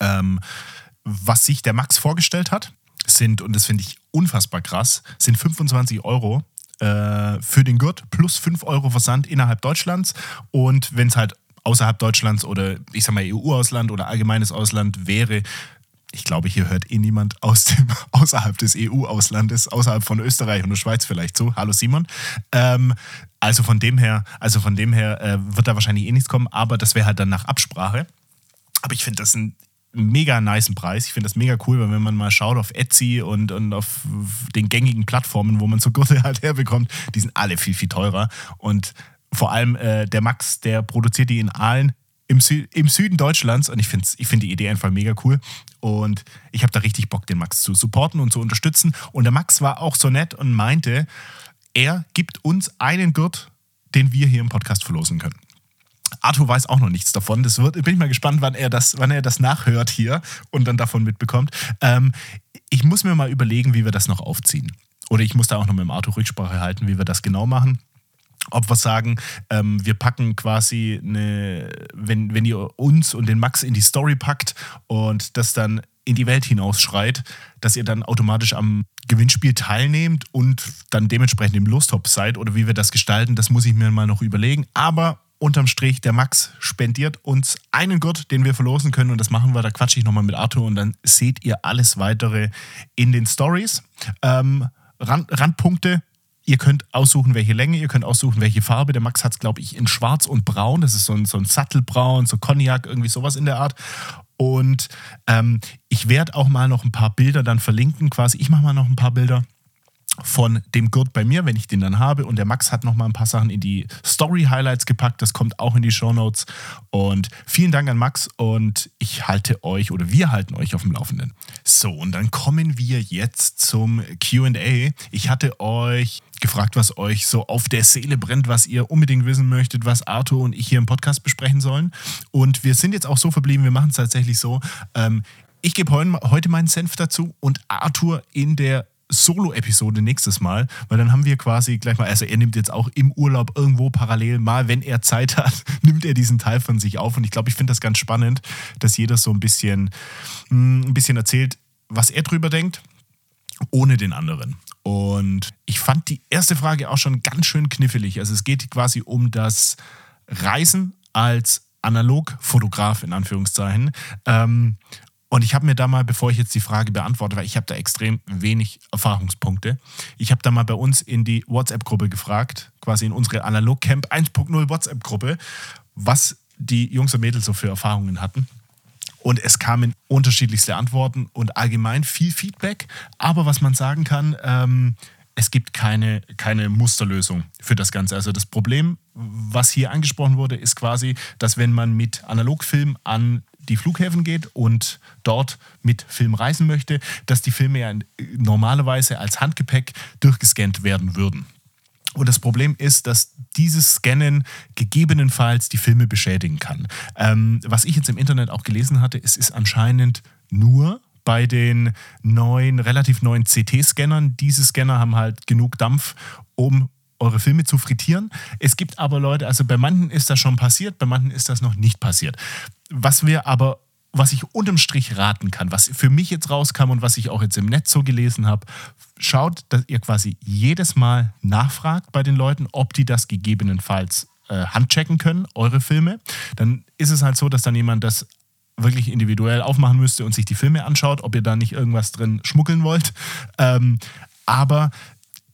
Ähm, was sich der Max vorgestellt hat, sind, und das finde ich unfassbar krass, sind 25 Euro äh, für den Gurt plus 5 Euro Versand innerhalb Deutschlands. Und wenn es halt außerhalb Deutschlands oder ich sag mal EU-Ausland oder allgemeines Ausland wäre, ich glaube, hier hört eh niemand aus dem, außerhalb des EU-Auslandes, außerhalb von Österreich und der Schweiz vielleicht zu. Hallo Simon. Ähm, also von dem her, also von dem her äh, wird da wahrscheinlich eh nichts kommen, aber das wäre halt dann nach Absprache. Aber ich finde das ein mega niceen Preis. Ich finde das mega cool, weil wenn man mal schaut auf Etsy und, und auf den gängigen Plattformen, wo man so Gürtel halt herbekommt, die sind alle viel, viel teurer. Und vor allem äh, der Max, der produziert die in Aalen im, Sü im Süden Deutschlands und ich finde ich find die Idee einfach mega cool. Und ich habe da richtig Bock, den Max zu supporten und zu unterstützen. Und der Max war auch so nett und meinte, er gibt uns einen Gurt, den wir hier im Podcast verlosen können. Arthur weiß auch noch nichts davon. Das wird, bin ich mal gespannt, wann er das, wann er das nachhört hier und dann davon mitbekommt. Ähm, ich muss mir mal überlegen, wie wir das noch aufziehen. Oder ich muss da auch noch mit dem Arthur Rücksprache halten, wie wir das genau machen ob wir sagen, ähm, wir packen quasi eine, wenn, wenn ihr uns und den Max in die Story packt und das dann in die Welt hinausschreit, dass ihr dann automatisch am Gewinnspiel teilnehmt und dann dementsprechend im Lostop seid oder wie wir das gestalten, das muss ich mir mal noch überlegen. Aber unterm Strich, der Max spendiert uns einen Gurt, den wir verlosen können und das machen wir. Da quatsche ich nochmal mit Arthur und dann seht ihr alles weitere in den Stories. Ähm, Rand, Randpunkte Ihr könnt aussuchen, welche Länge, ihr könnt aussuchen, welche Farbe. Der Max hat es, glaube ich, in Schwarz und Braun. Das ist so ein, so ein Sattelbraun, so Cognac, irgendwie sowas in der Art. Und ähm, ich werde auch mal noch ein paar Bilder dann verlinken, quasi. Ich mache mal noch ein paar Bilder von dem Gurt bei mir, wenn ich den dann habe. Und der Max hat noch mal ein paar Sachen in die Story-Highlights gepackt. Das kommt auch in die Show Notes. Und vielen Dank an Max und ich halte euch oder wir halten euch auf dem Laufenden. So, und dann kommen wir jetzt zum QA. Ich hatte euch gefragt, was euch so auf der Seele brennt, was ihr unbedingt wissen möchtet, was Arthur und ich hier im Podcast besprechen sollen. Und wir sind jetzt auch so verblieben, wir machen es tatsächlich so. Ähm, ich gebe heute meinen Senf dazu und Arthur in der Solo-Episode nächstes Mal, weil dann haben wir quasi gleich mal, also er nimmt jetzt auch im Urlaub irgendwo parallel mal, wenn er Zeit hat, nimmt er diesen Teil von sich auf und ich glaube, ich finde das ganz spannend, dass jeder so ein bisschen, mm, ein bisschen erzählt, was er drüber denkt, ohne den anderen. Und ich fand die erste Frage auch schon ganz schön knifflig. Also es geht quasi um das Reisen als Analogfotograf in Anführungszeichen. Ähm, und ich habe mir da mal, bevor ich jetzt die Frage beantworte, weil ich habe da extrem wenig Erfahrungspunkte, ich habe da mal bei uns in die WhatsApp-Gruppe gefragt, quasi in unsere Analog Camp 1.0 WhatsApp-Gruppe, was die Jungs und Mädels so für Erfahrungen hatten. Und es kamen unterschiedlichste Antworten und allgemein viel Feedback. Aber was man sagen kann, ähm, es gibt keine, keine Musterlösung für das Ganze. Also das Problem, was hier angesprochen wurde, ist quasi, dass wenn man mit Analogfilm an die Flughäfen geht und dort mit Film reisen möchte, dass die Filme ja normalerweise als Handgepäck durchgescannt werden würden. Und das Problem ist, dass dieses Scannen gegebenenfalls die Filme beschädigen kann. Ähm, was ich jetzt im Internet auch gelesen hatte, es ist anscheinend nur bei den neuen, relativ neuen CT-Scannern. Diese Scanner haben halt genug Dampf, um eure Filme zu frittieren. Es gibt aber Leute, also bei manchen ist das schon passiert, bei manchen ist das noch nicht passiert. Was wir aber was ich unterm Strich raten kann, was für mich jetzt rauskam und was ich auch jetzt im Netz so gelesen habe, schaut, dass ihr quasi jedes Mal nachfragt bei den Leuten, ob die das gegebenenfalls äh, handchecken können, eure Filme. Dann ist es halt so, dass dann jemand das wirklich individuell aufmachen müsste und sich die Filme anschaut, ob ihr da nicht irgendwas drin schmuggeln wollt. Ähm, aber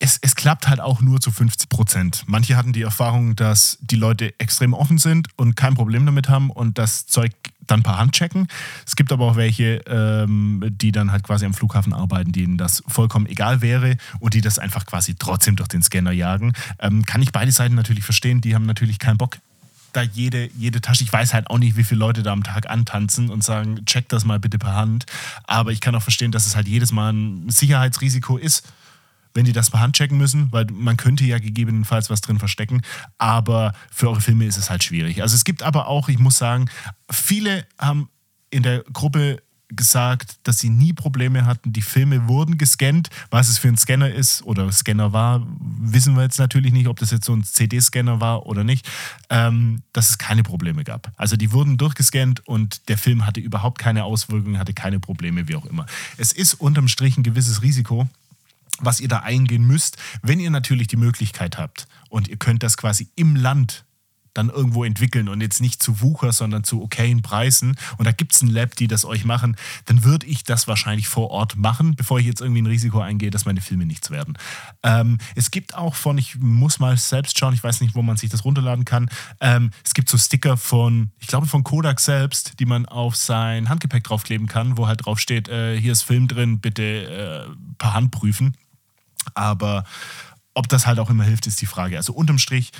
es, es klappt halt auch nur zu 50 Prozent. Manche hatten die Erfahrung, dass die Leute extrem offen sind und kein Problem damit haben und das Zeug dann per Hand checken. Es gibt aber auch welche, ähm, die dann halt quasi am Flughafen arbeiten, denen das vollkommen egal wäre und die das einfach quasi trotzdem durch den Scanner jagen. Ähm, kann ich beide Seiten natürlich verstehen. Die haben natürlich keinen Bock, da jede, jede Tasche, ich weiß halt auch nicht, wie viele Leute da am Tag antanzen und sagen, check das mal bitte per Hand. Aber ich kann auch verstehen, dass es halt jedes Mal ein Sicherheitsrisiko ist wenn die das per Hand checken müssen, weil man könnte ja gegebenenfalls was drin verstecken, aber für eure Filme ist es halt schwierig. Also es gibt aber auch, ich muss sagen, viele haben in der Gruppe gesagt, dass sie nie Probleme hatten. Die Filme wurden gescannt. Was es für ein Scanner ist oder Scanner war, wissen wir jetzt natürlich nicht, ob das jetzt so ein CD-Scanner war oder nicht, ähm, dass es keine Probleme gab. Also die wurden durchgescannt und der Film hatte überhaupt keine Auswirkungen, hatte keine Probleme, wie auch immer. Es ist unterm Strich ein gewisses Risiko, was ihr da eingehen müsst, wenn ihr natürlich die Möglichkeit habt und ihr könnt das quasi im Land dann irgendwo entwickeln und jetzt nicht zu Wucher, sondern zu okayen Preisen und da gibt es ein Lab, die das euch machen, dann würde ich das wahrscheinlich vor Ort machen, bevor ich jetzt irgendwie ein Risiko eingehe, dass meine Filme nichts werden. Ähm, es gibt auch von, ich muss mal selbst schauen, ich weiß nicht, wo man sich das runterladen kann, ähm, es gibt so Sticker von, ich glaube von Kodak selbst, die man auf sein Handgepäck draufkleben kann, wo halt drauf steht, äh, hier ist Film drin, bitte äh, per Hand prüfen. Aber ob das halt auch immer hilft, ist die Frage. Also unterm Strich,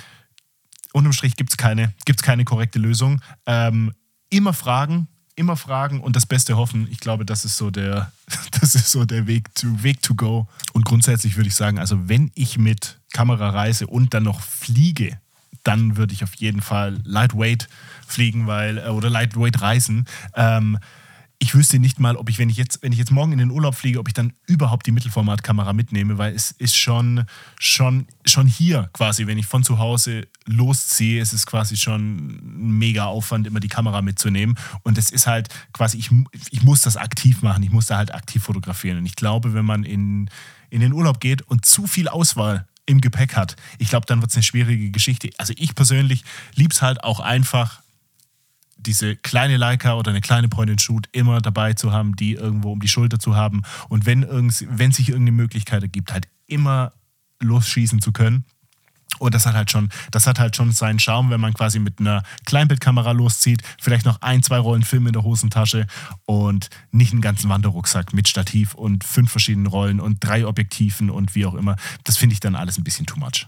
unterm Strich gibt es keine, gibt's keine korrekte Lösung. Ähm, immer fragen, immer fragen und das Beste hoffen. Ich glaube, das ist so der, das ist so der Weg to, Weg to go. Und grundsätzlich würde ich sagen, also wenn ich mit Kamera reise und dann noch fliege, dann würde ich auf jeden Fall Lightweight fliegen, weil, äh, oder Lightweight reisen. Ähm, ich wüsste nicht mal, ob ich, wenn ich jetzt, wenn ich jetzt morgen in den Urlaub fliege, ob ich dann überhaupt die Mittelformatkamera mitnehme, weil es ist schon, schon, schon hier quasi, wenn ich von zu Hause losziehe, ist es quasi schon ein mega Aufwand, immer die Kamera mitzunehmen. Und es ist halt quasi, ich, ich muss das aktiv machen, ich muss da halt aktiv fotografieren. Und ich glaube, wenn man in, in den Urlaub geht und zu viel Auswahl im Gepäck hat, ich glaube, dann wird es eine schwierige Geschichte. Also ich persönlich liebe es halt auch einfach, diese kleine Leica oder eine kleine Point-and-Shoot immer dabei zu haben, die irgendwo um die Schulter zu haben und wenn, wenn sich irgendeine Möglichkeit ergibt, halt immer losschießen zu können. Und das hat halt schon, das hat halt schon seinen Charme, wenn man quasi mit einer Kleinbildkamera loszieht, vielleicht noch ein, zwei Rollen Film in der Hosentasche und nicht einen ganzen Wanderrucksack mit Stativ und fünf verschiedenen Rollen und drei Objektiven und wie auch immer. Das finde ich dann alles ein bisschen too much.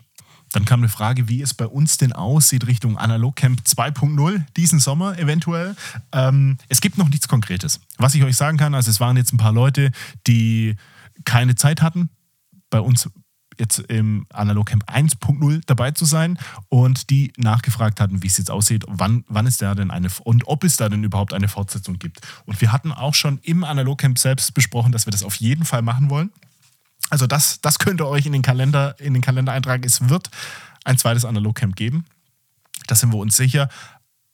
Dann kam eine Frage, wie es bei uns denn aussieht Richtung Analogcamp 2.0 diesen Sommer eventuell. Ähm, es gibt noch nichts Konkretes. Was ich euch sagen kann, also es waren jetzt ein paar Leute, die keine Zeit hatten, bei uns jetzt im Analogcamp 1.0 dabei zu sein und die nachgefragt hatten, wie es jetzt aussieht, wann, wann ist da denn eine und ob es da denn überhaupt eine Fortsetzung gibt. Und wir hatten auch schon im Analogcamp selbst besprochen, dass wir das auf jeden Fall machen wollen. Also das, das könnt ihr euch in den Kalender, in den Kalender eintragen. Es wird ein zweites Analogcamp geben. Da sind wir uns sicher.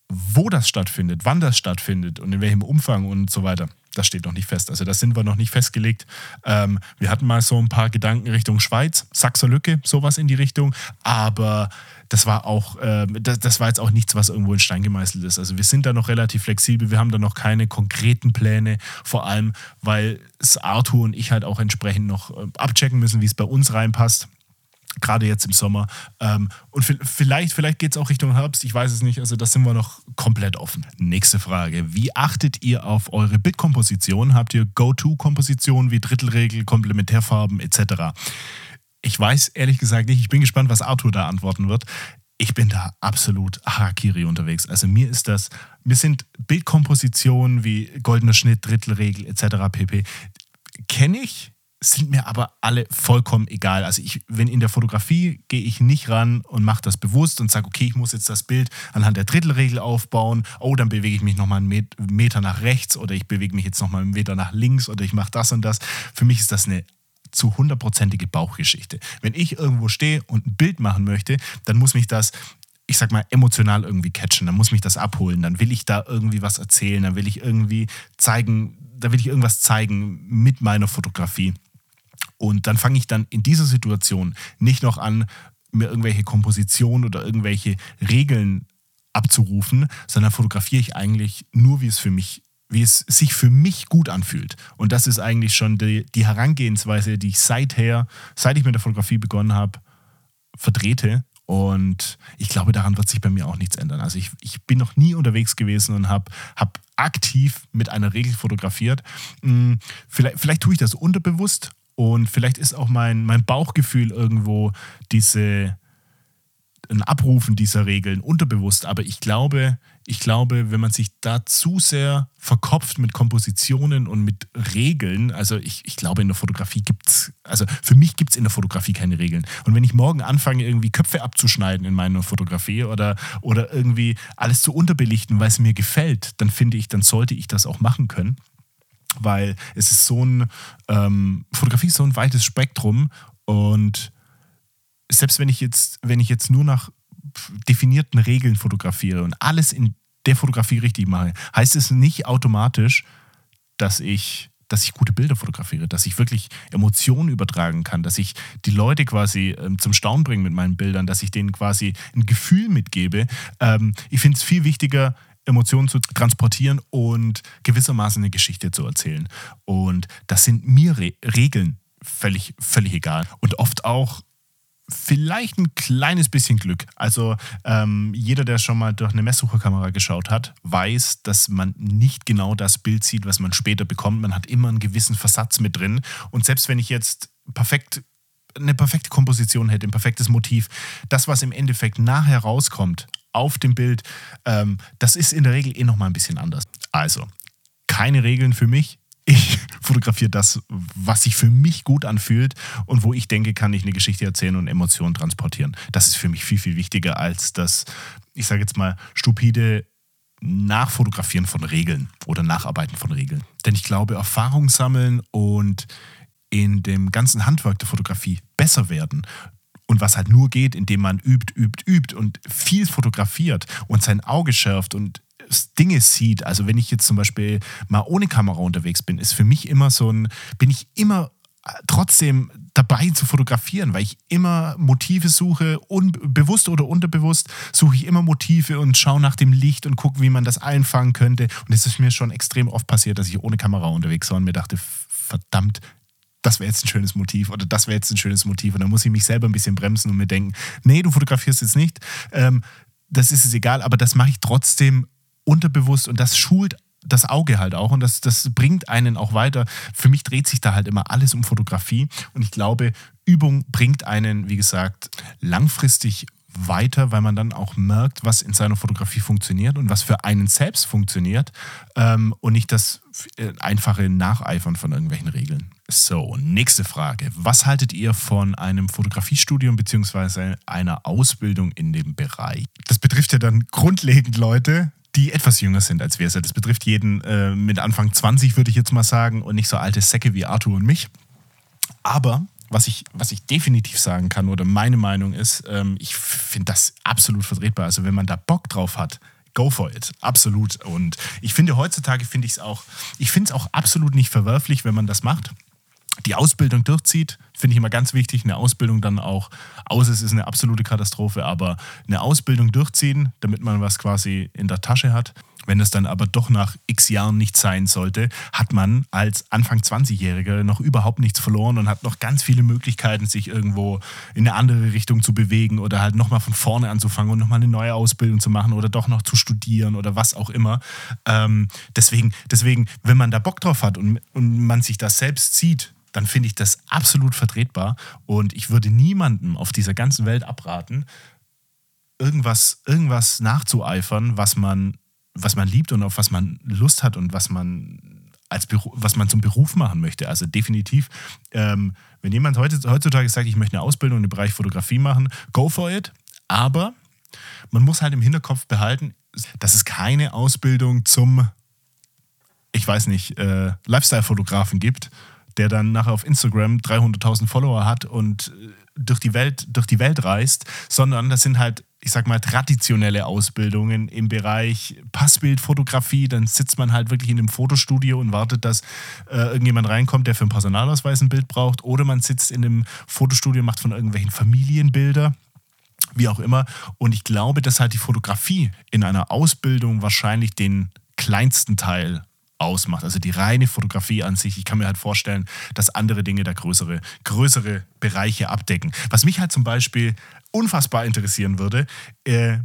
Wo das stattfindet, wann das stattfindet und in welchem Umfang und so weiter, das steht noch nicht fest. Also das sind wir noch nicht festgelegt. Ähm, wir hatten mal so ein paar Gedanken Richtung Schweiz, Sachser Lücke, sowas in die Richtung. Aber das war auch, äh, das, das, war jetzt auch nichts, was irgendwo in Stein gemeißelt ist. Also wir sind da noch relativ flexibel, wir haben da noch keine konkreten Pläne, vor allem, weil es Arthur und ich halt auch entsprechend noch äh, abchecken müssen, wie es bei uns reinpasst gerade jetzt im Sommer. Ähm, und vielleicht, vielleicht geht es auch Richtung Herbst, ich weiß es nicht. Also das sind wir noch komplett offen. Nächste Frage. Wie achtet ihr auf eure Bildkomposition? Habt ihr Go-To-Kompositionen wie Drittelregel, Komplementärfarben etc.? Ich weiß ehrlich gesagt nicht. Ich bin gespannt, was Arthur da antworten wird. Ich bin da absolut Harakiri unterwegs. Also mir ist das, mir sind Bildkompositionen wie goldener Schnitt, Drittelregel etc. pp. Kenne ich, sind mir aber alle vollkommen egal. Also ich, wenn in der Fotografie gehe ich nicht ran und mache das bewusst und sage, okay, ich muss jetzt das Bild anhand der Drittelregel aufbauen. Oh, dann bewege ich mich nochmal einen Meter nach rechts oder ich bewege mich jetzt nochmal einen Meter nach links oder ich mache das und das. Für mich ist das eine zu hundertprozentige Bauchgeschichte. Wenn ich irgendwo stehe und ein Bild machen möchte, dann muss mich das ich sag mal, emotional irgendwie catchen, dann muss mich das abholen, dann will ich da irgendwie was erzählen, dann will ich irgendwie zeigen, da will ich irgendwas zeigen mit meiner Fotografie. Und dann fange ich dann in dieser Situation nicht noch an, mir irgendwelche Kompositionen oder irgendwelche Regeln abzurufen, sondern fotografiere ich eigentlich nur, wie es für mich, wie es sich für mich gut anfühlt. Und das ist eigentlich schon die, die Herangehensweise, die ich seither, seit ich mit der Fotografie begonnen habe, verdrehte. Und ich glaube, daran wird sich bei mir auch nichts ändern. Also ich, ich bin noch nie unterwegs gewesen und habe hab aktiv mit einer Regel fotografiert. Hm, vielleicht, vielleicht tue ich das unterbewusst und vielleicht ist auch mein, mein Bauchgefühl irgendwo diese, ein Abrufen dieser Regeln unterbewusst. Aber ich glaube, ich glaube, wenn man sich da zu sehr verkopft mit Kompositionen und mit Regeln, also ich, ich glaube, in der Fotografie gibt es, also für mich gibt es in der Fotografie keine Regeln. Und wenn ich morgen anfange, irgendwie Köpfe abzuschneiden in meiner Fotografie oder, oder irgendwie alles zu unterbelichten, weil es mir gefällt, dann finde ich, dann sollte ich das auch machen können weil es ist so ein, ähm, Fotografie ist so ein weites Spektrum und selbst wenn ich jetzt, wenn ich jetzt nur nach definierten Regeln fotografiere und alles in der Fotografie richtig mache, heißt es nicht automatisch, dass ich dass ich gute Bilder fotografiere, dass ich wirklich Emotionen übertragen kann, dass ich die Leute quasi ähm, zum Staunen bringe mit meinen Bildern, dass ich denen quasi ein Gefühl mitgebe. Ähm, ich finde es viel wichtiger, Emotionen zu transportieren und gewissermaßen eine Geschichte zu erzählen. Und das sind mir Re Regeln völlig, völlig egal. Und oft auch vielleicht ein kleines bisschen Glück. Also ähm, jeder, der schon mal durch eine Messsucherkamera geschaut hat, weiß, dass man nicht genau das Bild sieht, was man später bekommt. Man hat immer einen gewissen Versatz mit drin. Und selbst wenn ich jetzt perfekt eine perfekte Komposition hätte, ein perfektes Motiv, das, was im Endeffekt nachher rauskommt auf dem Bild, ähm, das ist in der Regel eh nochmal ein bisschen anders. Also, keine Regeln für mich ich fotografiere das, was sich für mich gut anfühlt und wo ich denke, kann ich eine Geschichte erzählen und Emotionen transportieren. Das ist für mich viel, viel wichtiger als das, ich sage jetzt mal, stupide Nachfotografieren von Regeln oder Nacharbeiten von Regeln. Denn ich glaube, Erfahrung sammeln und in dem ganzen Handwerk der Fotografie besser werden und was halt nur geht, indem man übt, übt, übt und viel fotografiert und sein Auge schärft und Dinge sieht. Also wenn ich jetzt zum Beispiel mal ohne Kamera unterwegs bin, ist für mich immer so ein, bin ich immer äh, trotzdem dabei zu fotografieren, weil ich immer Motive suche, bewusst oder unterbewusst suche ich immer Motive und schaue nach dem Licht und gucke, wie man das einfangen könnte. Und es ist mir schon extrem oft passiert, dass ich ohne Kamera unterwegs war und mir dachte, verdammt, das wäre jetzt ein schönes Motiv oder das wäre jetzt ein schönes Motiv. Und dann muss ich mich selber ein bisschen bremsen und mir denken, nee, du fotografierst jetzt nicht. Ähm, das ist es egal, aber das mache ich trotzdem unterbewusst und das schult das Auge halt auch und das, das bringt einen auch weiter. Für mich dreht sich da halt immer alles um Fotografie und ich glaube, Übung bringt einen, wie gesagt, langfristig weiter, weil man dann auch merkt, was in seiner Fotografie funktioniert und was für einen selbst funktioniert ähm, und nicht das äh, einfache Nacheifern von irgendwelchen Regeln. So, nächste Frage. Was haltet ihr von einem Fotografiestudium bzw. einer Ausbildung in dem Bereich? Das betrifft ja dann grundlegend Leute, die etwas jünger sind als wir. Also das betrifft jeden äh, mit Anfang 20, würde ich jetzt mal sagen, und nicht so alte Säcke wie Arthur und mich. Aber was ich, was ich definitiv sagen kann, oder meine Meinung ist, ähm, ich finde das absolut vertretbar. Also wenn man da Bock drauf hat, go for it. Absolut. Und ich finde heutzutage finde ich es auch, ich finde es auch absolut nicht verwerflich, wenn man das macht die Ausbildung durchzieht, finde ich immer ganz wichtig. Eine Ausbildung dann auch, außer es ist eine absolute Katastrophe, aber eine Ausbildung durchziehen, damit man was quasi in der Tasche hat. Wenn es dann aber doch nach x Jahren nicht sein sollte, hat man als Anfang 20-Jähriger noch überhaupt nichts verloren und hat noch ganz viele Möglichkeiten, sich irgendwo in eine andere Richtung zu bewegen oder halt nochmal von vorne anzufangen und nochmal eine neue Ausbildung zu machen oder doch noch zu studieren oder was auch immer. Ähm, deswegen, deswegen, wenn man da Bock drauf hat und, und man sich das selbst sieht, dann finde ich das absolut vertretbar. Und ich würde niemandem auf dieser ganzen Welt abraten, irgendwas, irgendwas nachzueifern, was man, was man liebt und auf was man Lust hat und was man als was man zum Beruf machen möchte. Also definitiv, ähm, wenn jemand heutzutage sagt, ich möchte eine Ausbildung im Bereich Fotografie machen, go for it. Aber man muss halt im Hinterkopf behalten, dass es keine Ausbildung zum, ich weiß nicht, äh, Lifestyle-Fotografen gibt, der dann nachher auf Instagram 300.000 Follower hat und äh, durch die Welt, durch die Welt reist, sondern das sind halt, ich sag mal, traditionelle Ausbildungen im Bereich Passbildfotografie. Dann sitzt man halt wirklich in einem Fotostudio und wartet, dass äh, irgendjemand reinkommt, der für einen Personalausweis ein Bild braucht. Oder man sitzt in einem Fotostudio, macht von irgendwelchen Familienbilder wie auch immer. Und ich glaube, dass halt die Fotografie in einer Ausbildung wahrscheinlich den kleinsten Teil ausmacht. Also die reine Fotografie an sich. Ich kann mir halt vorstellen, dass andere Dinge da größere, größere Bereiche abdecken. Was mich halt zum Beispiel unfassbar interessieren würde, äh,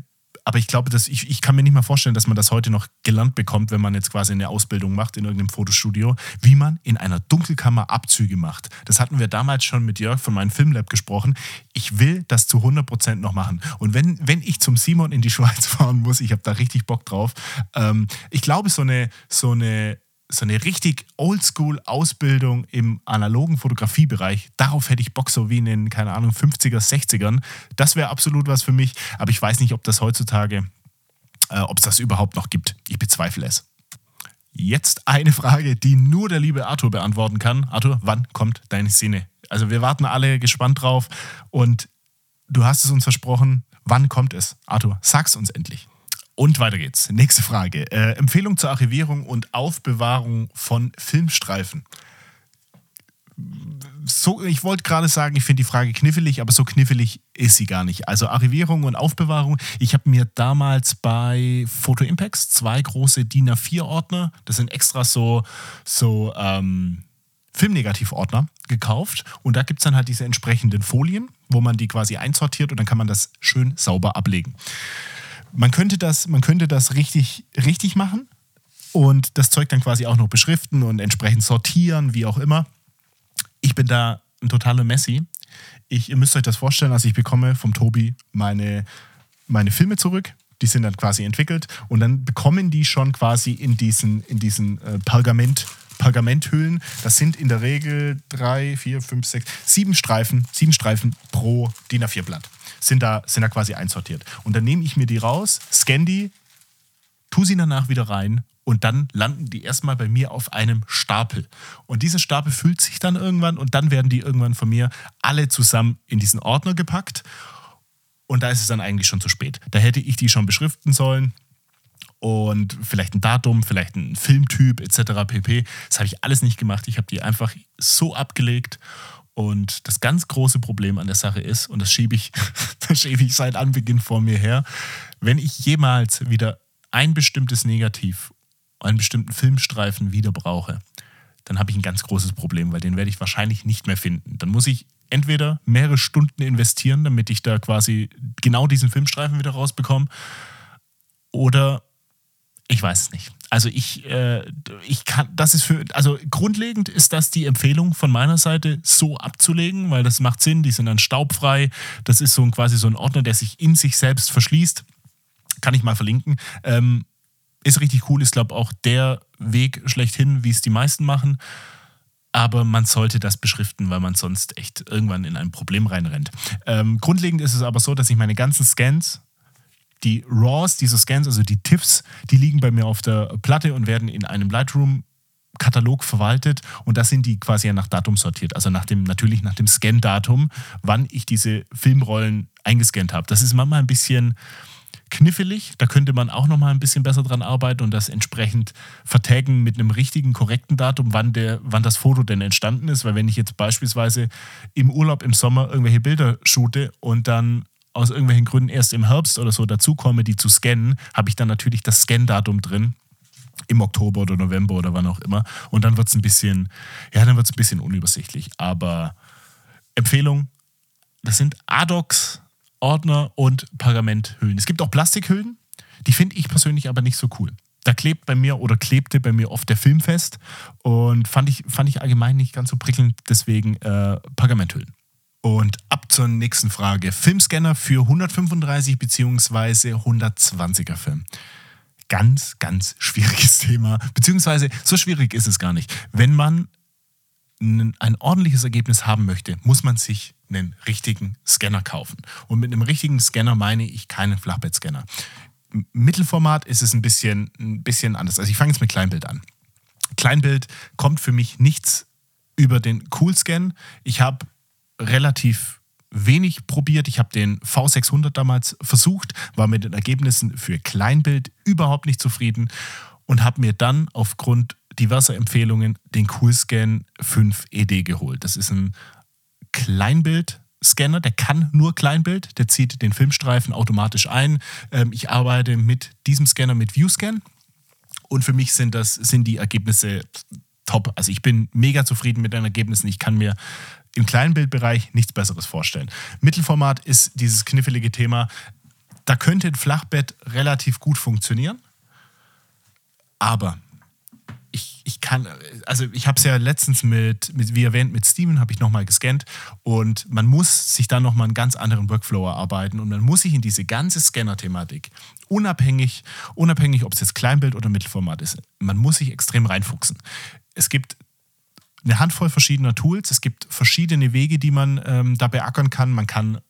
aber ich glaube, dass ich, ich kann mir nicht mal vorstellen, dass man das heute noch gelernt bekommt, wenn man jetzt quasi eine Ausbildung macht in irgendeinem Fotostudio, wie man in einer Dunkelkammer Abzüge macht. Das hatten wir damals schon mit Jörg von meinem Filmlab gesprochen. Ich will das zu 100% noch machen. Und wenn, wenn ich zum Simon in die Schweiz fahren muss, ich habe da richtig Bock drauf. Ähm, ich glaube, so eine, so eine so eine richtig Oldschool-Ausbildung im analogen Fotografiebereich, darauf hätte ich Bock, so wie in den, keine Ahnung, 50er, 60ern. Das wäre absolut was für mich, aber ich weiß nicht, ob das heutzutage, äh, ob es das überhaupt noch gibt. Ich bezweifle es. Jetzt eine Frage, die nur der liebe Arthur beantworten kann. Arthur, wann kommt deine Szene? Also wir warten alle gespannt drauf und du hast es uns versprochen. Wann kommt es? Arthur, sag's uns endlich. Und weiter geht's. Nächste Frage. Äh, Empfehlung zur Archivierung und Aufbewahrung von Filmstreifen. So, ich wollte gerade sagen, ich finde die Frage knifflig, aber so knifflig ist sie gar nicht. Also Archivierung und Aufbewahrung. Ich habe mir damals bei Photo Impacts zwei große DIN A4-Ordner, das sind extra so, so ähm, Filmnegativordner gekauft und da gibt es dann halt diese entsprechenden Folien, wo man die quasi einsortiert und dann kann man das schön sauber ablegen. Man könnte das, man könnte das richtig, richtig machen und das Zeug dann quasi auch noch beschriften und entsprechend sortieren, wie auch immer. Ich bin da ein totaler Messi. Ich, ihr müsst euch das vorstellen, also ich bekomme vom Tobi meine, meine Filme zurück. Die sind dann quasi entwickelt und dann bekommen die schon quasi in diesen, in diesen äh, Pergament, Pergamenthüllen. Das sind in der Regel drei, vier, fünf, sechs, sieben Streifen, sieben Streifen pro DIN A4-Blatt. Sind da, sind da quasi einsortiert. Und dann nehme ich mir die raus, scanne die, tue sie danach wieder rein und dann landen die erstmal bei mir auf einem Stapel. Und dieser Stapel füllt sich dann irgendwann und dann werden die irgendwann von mir alle zusammen in diesen Ordner gepackt. Und da ist es dann eigentlich schon zu spät. Da hätte ich die schon beschriften sollen und vielleicht ein Datum, vielleicht ein Filmtyp etc. pp. Das habe ich alles nicht gemacht. Ich habe die einfach so abgelegt. Und das ganz große Problem an der Sache ist, und das schiebe ich, das schiebe ich seit Anbeginn vor mir her, wenn ich jemals wieder ein bestimmtes Negativ einen bestimmten Filmstreifen wieder brauche, dann habe ich ein ganz großes Problem, weil den werde ich wahrscheinlich nicht mehr finden. Dann muss ich entweder mehrere Stunden investieren, damit ich da quasi genau diesen Filmstreifen wieder rausbekomme, oder ich weiß es nicht. Also ich, äh, ich kann, das ist für, also grundlegend ist das die Empfehlung von meiner Seite, so abzulegen, weil das macht Sinn, die sind dann staubfrei. Das ist so ein, quasi so ein Ordner, der sich in sich selbst verschließt. Kann ich mal verlinken. Ähm, ist richtig cool, ist, glaube ich, auch der Weg schlechthin, wie es die meisten machen. Aber man sollte das beschriften, weil man sonst echt irgendwann in ein Problem reinrennt. Ähm, grundlegend ist es aber so, dass ich meine ganzen Scans, die RAWs dieser Scans, also die TIFFs, die liegen bei mir auf der Platte und werden in einem Lightroom Katalog verwaltet und da sind die quasi ja nach Datum sortiert, also nach dem natürlich nach dem Scan-Datum, wann ich diese Filmrollen eingescannt habe. Das ist manchmal ein bisschen knifflig. Da könnte man auch noch mal ein bisschen besser dran arbeiten und das entsprechend vertaggen mit einem richtigen, korrekten Datum, wann, der, wann das Foto denn entstanden ist. Weil wenn ich jetzt beispielsweise im Urlaub im Sommer irgendwelche Bilder shoote und dann aus irgendwelchen Gründen erst im Herbst oder so dazukomme, die zu scannen, habe ich dann natürlich das Scan-Datum drin im Oktober oder November oder wann auch immer. Und dann wird es ein bisschen, ja, dann wird ein bisschen unübersichtlich. Aber Empfehlung, das sind Adox Ordner und Pergamenthüllen. Es gibt auch Plastikhüllen, die finde ich persönlich aber nicht so cool. Da klebt bei mir oder klebte bei mir oft der Film fest und fand ich, fand ich allgemein nicht ganz so prickelnd, deswegen äh, Pergamenthüllen. Und ab zur nächsten Frage. Filmscanner für 135 bzw. 120er Film. Ganz, ganz schwieriges Thema. Beziehungsweise so schwierig ist es gar nicht. Wenn man ein ordentliches Ergebnis haben möchte, muss man sich einen richtigen Scanner kaufen. Und mit einem richtigen Scanner meine ich keinen Flachbettscanner. Mittelformat ist es ein bisschen, ein bisschen anders. Also ich fange jetzt mit Kleinbild an. Kleinbild kommt für mich nichts über den Coolscan. Ich habe relativ wenig probiert. Ich habe den V600 damals versucht, war mit den Ergebnissen für Kleinbild überhaupt nicht zufrieden und habe mir dann aufgrund diverser Empfehlungen den Coolscan 5 ED geholt. Das ist ein Kleinbild-Scanner, der kann nur Kleinbild, der zieht den Filmstreifen automatisch ein. Ähm, ich arbeite mit diesem Scanner mit ViewScan und für mich sind das sind die Ergebnisse top. Also ich bin mega zufrieden mit den Ergebnissen. Ich kann mir im Kleinbildbereich nichts Besseres vorstellen. Mittelformat ist dieses knifflige Thema. Da könnte ein Flachbett relativ gut funktionieren, aber ich, ich kann, also ich habe es ja letztens mit, mit, wie erwähnt, mit Steven habe ich nochmal gescannt und man muss sich dann nochmal einen ganz anderen Workflow erarbeiten und man muss sich in diese ganze Scanner-Thematik, unabhängig, unabhängig, ob es jetzt Kleinbild oder Mittelformat ist, man muss sich extrem reinfuchsen. Es gibt eine Handvoll verschiedener Tools, es gibt verschiedene Wege, die man ähm, da beackern kann. Man kann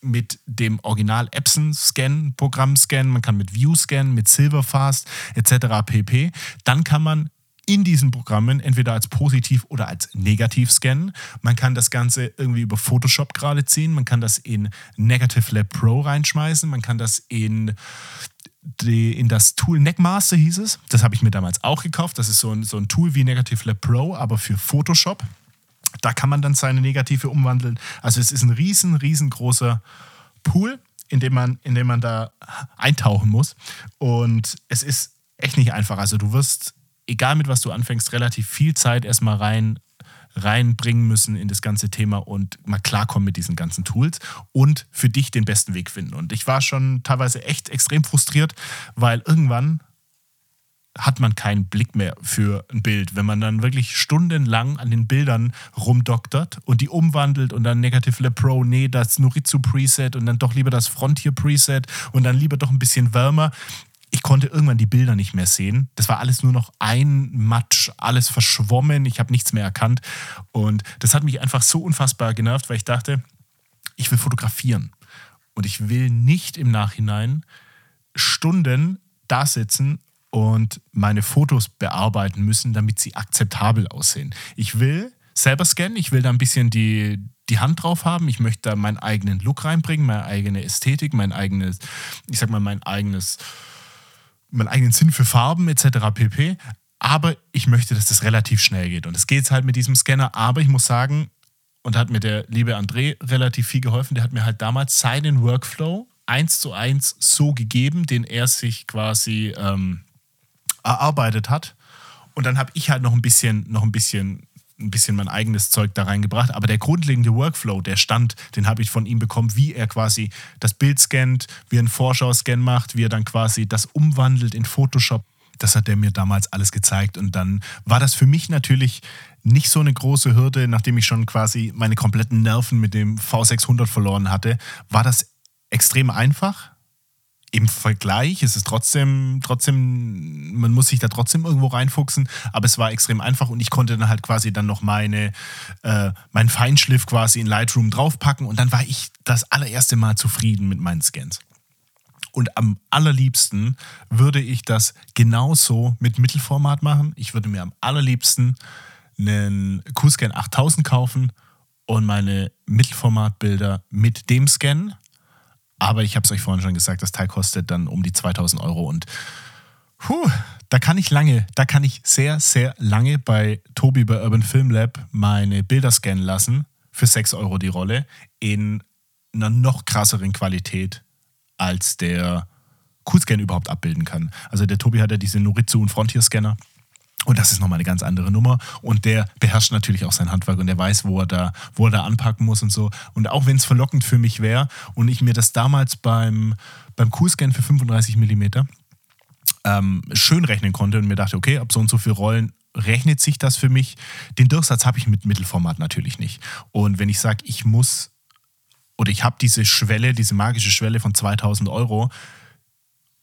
mit dem Original Epson Scan Programm scannen, man kann mit View scannen, mit Silverfast etc. pp. Dann kann man in diesen Programmen entweder als positiv oder als negativ scannen. Man kann das Ganze irgendwie über Photoshop gerade ziehen. Man kann das in Negative Lab Pro reinschmeißen. Man kann das in die, in das Tool Neckmaster hieß es. Das habe ich mir damals auch gekauft. Das ist so ein, so ein Tool wie Negative Lab Pro, aber für Photoshop. Da kann man dann seine Negative umwandeln. Also es ist ein riesen, riesengroßer Pool, in dem man, in dem man da eintauchen muss. Und es ist echt nicht einfach. Also du wirst, egal mit was du anfängst, relativ viel Zeit erstmal rein reinbringen müssen in das ganze Thema und mal klarkommen mit diesen ganzen Tools und für dich den besten Weg finden. Und ich war schon teilweise echt extrem frustriert, weil irgendwann hat man keinen Blick mehr für ein Bild. Wenn man dann wirklich stundenlang an den Bildern rumdoktert und die umwandelt und dann Negative Lab Pro, nee, das Noritsu Preset und dann doch lieber das Frontier Preset und dann lieber doch ein bisschen wärmer ich konnte irgendwann die Bilder nicht mehr sehen. Das war alles nur noch ein Matsch, alles verschwommen, ich habe nichts mehr erkannt. Und das hat mich einfach so unfassbar genervt, weil ich dachte, ich will fotografieren. Und ich will nicht im Nachhinein Stunden da sitzen und meine Fotos bearbeiten müssen, damit sie akzeptabel aussehen. Ich will selber scannen, ich will da ein bisschen die, die Hand drauf haben, ich möchte da meinen eigenen Look reinbringen, meine eigene Ästhetik, mein eigenes, ich sag mal, mein eigenes meinen eigenen Sinn für Farben etc. pp. Aber ich möchte, dass das relativ schnell geht. Und es geht halt mit diesem Scanner. Aber ich muss sagen, und hat mir der liebe André relativ viel geholfen, der hat mir halt damals seinen Workflow eins zu eins so gegeben, den er sich quasi ähm, erarbeitet hat. Und dann habe ich halt noch ein bisschen, noch ein bisschen ein bisschen mein eigenes Zeug da reingebracht. Aber der grundlegende Workflow, der stand, den habe ich von ihm bekommen, wie er quasi das Bild scannt, wie er einen Vorschau-Scan macht, wie er dann quasi das umwandelt in Photoshop. Das hat er mir damals alles gezeigt. Und dann war das für mich natürlich nicht so eine große Hürde, nachdem ich schon quasi meine kompletten Nerven mit dem V600 verloren hatte, war das extrem einfach im Vergleich ist es trotzdem, trotzdem, man muss sich da trotzdem irgendwo reinfuchsen, aber es war extrem einfach und ich konnte dann halt quasi dann noch meine, äh, meinen Feinschliff quasi in Lightroom draufpacken und dann war ich das allererste Mal zufrieden mit meinen Scans. Und am allerliebsten würde ich das genauso mit Mittelformat machen. Ich würde mir am allerliebsten einen Q-Scan 8000 kaufen und meine Mittelformatbilder mit dem Scan aber ich habe es euch vorhin schon gesagt, das Teil kostet dann um die 2000 Euro und puh, da kann ich lange, da kann ich sehr, sehr lange bei Tobi bei Urban Film Lab meine Bilder scannen lassen für 6 Euro die Rolle in einer noch krasseren Qualität als der Q-Scan überhaupt abbilden kann. Also der Tobi hat ja diese Noritsu und Frontier Scanner und das ist nochmal eine ganz andere Nummer. Und der beherrscht natürlich auch sein Handwerk und der weiß, wo er da, wo er da anpacken muss und so. Und auch wenn es verlockend für mich wäre und ich mir das damals beim, beim Q-Scan für 35 mm ähm, schön rechnen konnte und mir dachte, okay, ab so und so viel Rollen rechnet sich das für mich. Den Durchsatz habe ich mit Mittelformat natürlich nicht. Und wenn ich sage, ich muss oder ich habe diese Schwelle, diese magische Schwelle von 2000 Euro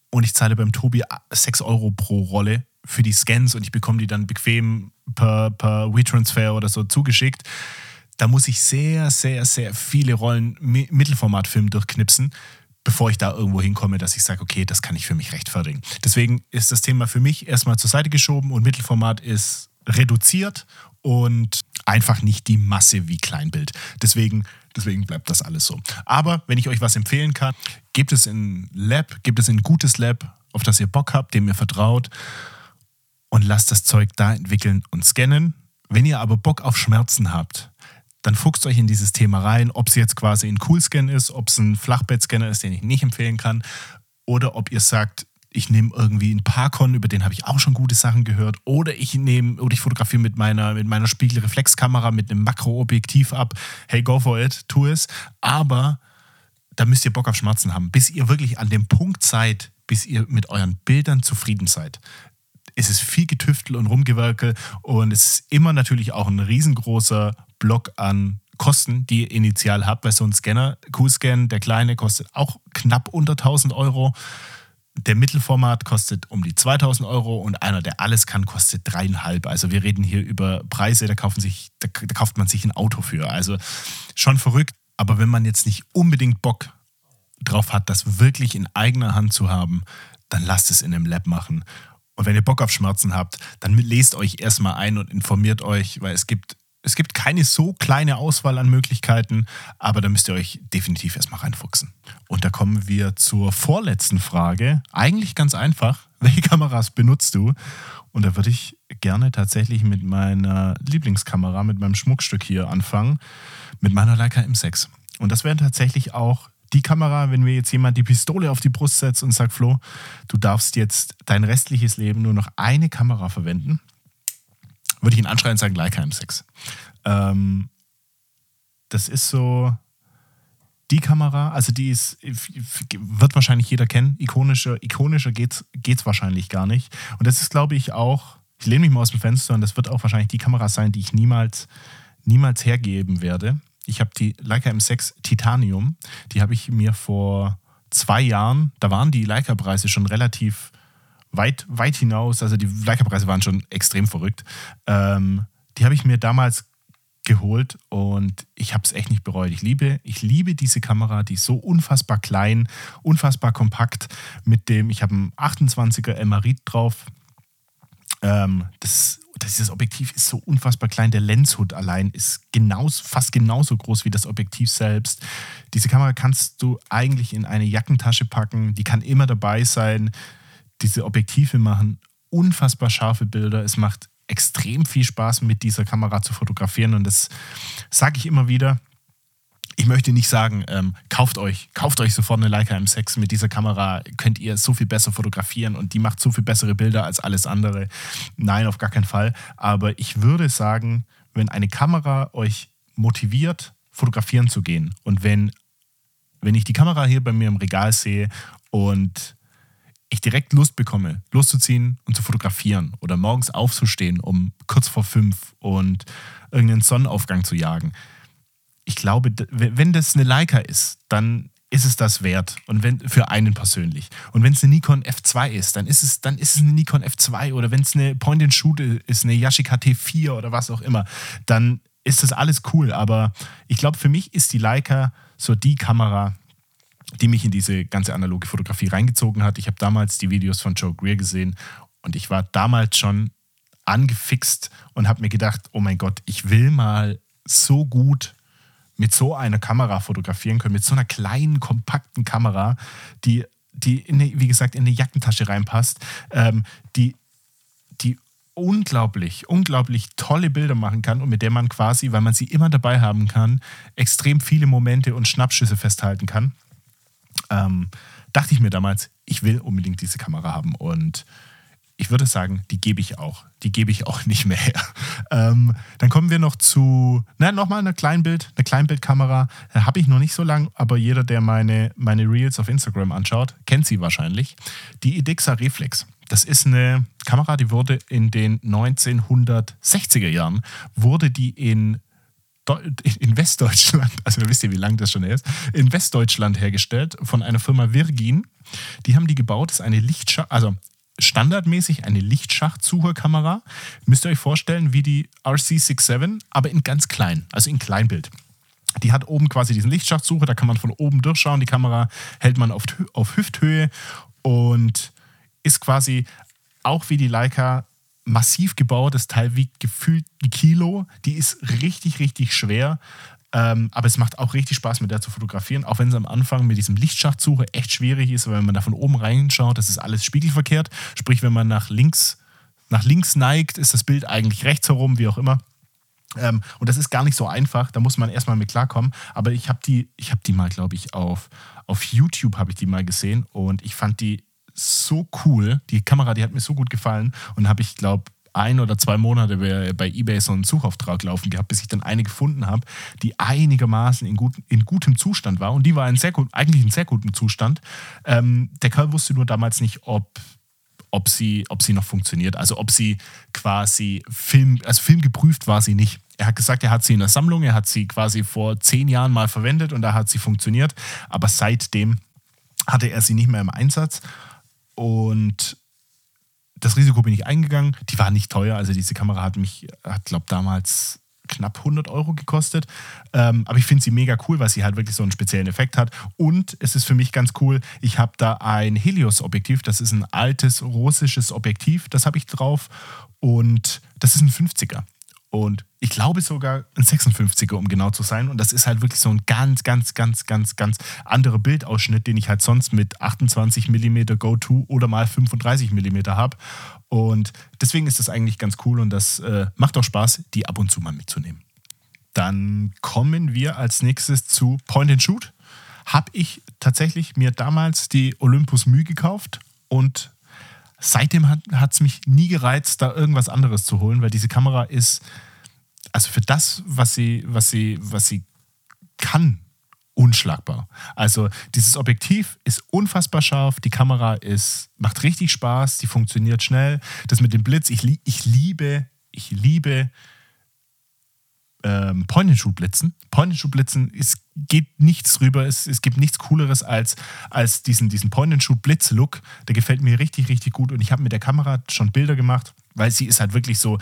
und ich zahle beim Tobi 6 Euro pro Rolle, für die Scans und ich bekomme die dann bequem per, per WeTransfer oder so zugeschickt. Da muss ich sehr, sehr, sehr viele Rollen Mittelformatfilm durchknipsen, bevor ich da irgendwo hinkomme, dass ich sage, okay, das kann ich für mich rechtfertigen. Deswegen ist das Thema für mich erstmal zur Seite geschoben und Mittelformat ist reduziert und einfach nicht die Masse wie Kleinbild. Deswegen, deswegen bleibt das alles so. Aber wenn ich euch was empfehlen kann, gebt es in Lab, gebt es in ein gutes Lab, auf das ihr Bock habt, dem ihr vertraut und lasst das Zeug da entwickeln und scannen. Wenn ihr aber Bock auf Schmerzen habt, dann fuchst euch in dieses Thema rein, ob es jetzt quasi ein Coolscan ist, ob es ein Flachbettscanner ist, den ich nicht empfehlen kann, oder ob ihr sagt, ich nehme irgendwie einen Parkon, über den habe ich auch schon gute Sachen gehört, oder ich nehme oder ich fotografiere mit meiner mit meiner Spiegelreflexkamera mit einem Makroobjektiv ab. Hey, go for it, tu es. Aber da müsst ihr Bock auf Schmerzen haben, bis ihr wirklich an dem Punkt seid, bis ihr mit euren Bildern zufrieden seid es ist viel Getüftel und Rumgewerkel und es ist immer natürlich auch ein riesengroßer Block an Kosten, die ihr initial habt, weil so ein Scanner, Q-Scan, der kleine, kostet auch knapp unter 1000 Euro. Der Mittelformat kostet um die 2000 Euro und einer, der alles kann, kostet dreieinhalb. Also wir reden hier über Preise, da, kaufen sich, da, da kauft man sich ein Auto für. Also schon verrückt. Aber wenn man jetzt nicht unbedingt Bock drauf hat, das wirklich in eigener Hand zu haben, dann lasst es in einem Lab machen. Und wenn ihr Bock auf Schmerzen habt, dann lest euch erstmal ein und informiert euch, weil es gibt Es gibt keine so kleine Auswahl an Möglichkeiten, aber da müsst ihr euch definitiv erstmal reinfuchsen. Und da kommen wir zur vorletzten Frage. Eigentlich ganz einfach. Welche Kameras benutzt du? Und da würde ich gerne tatsächlich mit meiner Lieblingskamera, mit meinem Schmuckstück hier anfangen, mit meiner Leica M6. Und das wäre tatsächlich auch die Kamera, wenn mir jetzt jemand die Pistole auf die Brust setzt und sagt, Flo, du darfst jetzt dein restliches Leben nur noch eine Kamera verwenden, würde ich ihn anschreien und sagen, Leica M6. Ähm, das ist so die Kamera, also die ist, wird wahrscheinlich jeder kennen. Ikonischer, ikonischer geht es wahrscheinlich gar nicht. Und das ist, glaube ich, auch, ich lehne mich mal aus dem Fenster und das wird auch wahrscheinlich die Kamera sein, die ich niemals, niemals hergeben werde. Ich habe die Leica M6 Titanium, die habe ich mir vor zwei Jahren, da waren die Leica-Preise schon relativ weit, weit hinaus, also die Leica-Preise waren schon extrem verrückt. Ähm, die habe ich mir damals geholt und ich habe es echt nicht bereut. Ich liebe, ich liebe diese Kamera, die ist so unfassbar klein, unfassbar kompakt. Mit dem, ich habe einen 28er Emmerit drauf. Ähm, das, dieses Objektiv ist so unfassbar klein. Der Lenshood allein ist genauso, fast genauso groß wie das Objektiv selbst. Diese Kamera kannst du eigentlich in eine Jackentasche packen. Die kann immer dabei sein. Diese Objektive machen unfassbar scharfe Bilder. Es macht extrem viel Spaß, mit dieser Kamera zu fotografieren. Und das sage ich immer wieder. Ich möchte nicht sagen, ähm, kauft euch, kauft euch sofort eine Leica M6. Mit dieser Kamera könnt ihr so viel besser fotografieren und die macht so viel bessere Bilder als alles andere. Nein, auf gar keinen Fall. Aber ich würde sagen, wenn eine Kamera euch motiviert, fotografieren zu gehen und wenn, wenn ich die Kamera hier bei mir im Regal sehe und ich direkt Lust bekomme, loszuziehen und zu fotografieren oder morgens aufzustehen, um kurz vor fünf und irgendeinen Sonnenaufgang zu jagen. Ich glaube, wenn das eine Leica ist, dann ist es das wert und wenn für einen persönlich. Und wenn es eine Nikon F2 ist, dann ist es dann ist es eine Nikon F2 oder wenn es eine Point and Shoot ist, eine Yashica T4 oder was auch immer, dann ist das alles cool, aber ich glaube für mich ist die Leica so die Kamera, die mich in diese ganze analoge Fotografie reingezogen hat. Ich habe damals die Videos von Joe Greer gesehen und ich war damals schon angefixt und habe mir gedacht, oh mein Gott, ich will mal so gut mit so einer Kamera fotografieren können, mit so einer kleinen, kompakten Kamera, die, die in eine, wie gesagt, in eine Jackentasche reinpasst, ähm, die, die unglaublich, unglaublich tolle Bilder machen kann und mit der man quasi, weil man sie immer dabei haben kann, extrem viele Momente und Schnappschüsse festhalten kann. Ähm, dachte ich mir damals, ich will unbedingt diese Kamera haben und ich würde sagen, die gebe ich auch. Die gebe ich auch nicht mehr her. Ähm, dann kommen wir noch zu, na, nochmal eine Kleinbild, eine Kleinbildkamera. Äh, Habe ich noch nicht so lange, aber jeder, der meine, meine Reels auf Instagram anschaut, kennt sie wahrscheinlich. Die Edixa Reflex. Das ist eine Kamera, die wurde in den 1960er Jahren, wurde die in in Westdeutschland, also wisst ihr, wie lang das schon ist, in Westdeutschland hergestellt von einer Firma Virgin. Die haben die gebaut, das ist eine Lichtschacht, also standardmäßig eine Lichtschachsucherkamera. Müsst ihr euch vorstellen, wie die RC67, aber in ganz klein, also in Kleinbild. Die hat oben quasi diesen Lichtschachtsucher, da kann man von oben durchschauen. Die Kamera hält man auf, auf Hüfthöhe und ist quasi auch wie die Leica massiv gebaut. Das Teil wiegt gefühlt ein Kilo. Die ist richtig, richtig schwer. Ähm, aber es macht auch richtig Spaß, mit der zu fotografieren, auch wenn es am Anfang mit diesem Lichtschachsuche echt schwierig ist, weil wenn man da von oben reinschaut, das ist alles spiegelverkehrt. Sprich, wenn man nach links, nach links neigt, ist das Bild eigentlich rechts herum, wie auch immer. Ähm, und das ist gar nicht so einfach, da muss man erstmal mit klarkommen. Aber ich habe die, ich habe die mal, glaube ich, auf, auf YouTube habe ich die mal gesehen und ich fand die so cool. Die Kamera, die hat mir so gut gefallen und habe ich, glaube ein oder zwei Monate bei eBay so einen Suchauftrag laufen gehabt, bis ich dann eine gefunden habe, die einigermaßen in, gut, in gutem Zustand war. Und die war in sehr gut, eigentlich in sehr gutem Zustand. Ähm, der Kerl wusste nur damals nicht, ob, ob, sie, ob sie noch funktioniert. Also ob sie quasi Film, also filmgeprüft war sie nicht. Er hat gesagt, er hat sie in der Sammlung, er hat sie quasi vor zehn Jahren mal verwendet und da hat sie funktioniert. Aber seitdem hatte er sie nicht mehr im Einsatz. Und das Risiko bin ich eingegangen. Die war nicht teuer. Also diese Kamera hat mich, hat glaube damals knapp 100 Euro gekostet. Ähm, aber ich finde sie mega cool, weil sie halt wirklich so einen speziellen Effekt hat. Und es ist für mich ganz cool, ich habe da ein Helios-Objektiv. Das ist ein altes russisches Objektiv. Das habe ich drauf. Und das ist ein 50er. Und ich glaube sogar ein 56er, um genau zu sein. Und das ist halt wirklich so ein ganz, ganz, ganz, ganz, ganz anderer Bildausschnitt, den ich halt sonst mit 28 mm Go-To oder mal 35 mm habe. Und deswegen ist das eigentlich ganz cool und das äh, macht auch Spaß, die ab und zu mal mitzunehmen. Dann kommen wir als nächstes zu Point and Shoot. Habe ich tatsächlich mir damals die Olympus Mü gekauft und seitdem hat es mich nie gereizt, da irgendwas anderes zu holen, weil diese Kamera ist, also für das, was sie, was sie, was sie kann, unschlagbar. Also dieses Objektiv ist unfassbar scharf, die Kamera ist, macht richtig Spaß, die funktioniert schnell. Das mit dem Blitz, ich, ich liebe, ich liebe ähm, Point-and-Shoot-Blitzen. Point-and-Shoot-Blitzen, es geht nichts drüber, es, es gibt nichts Cooleres als, als diesen, diesen Point-and-Shoot-Blitz-Look. Der gefällt mir richtig, richtig gut und ich habe mit der Kamera schon Bilder gemacht, weil sie ist halt wirklich so,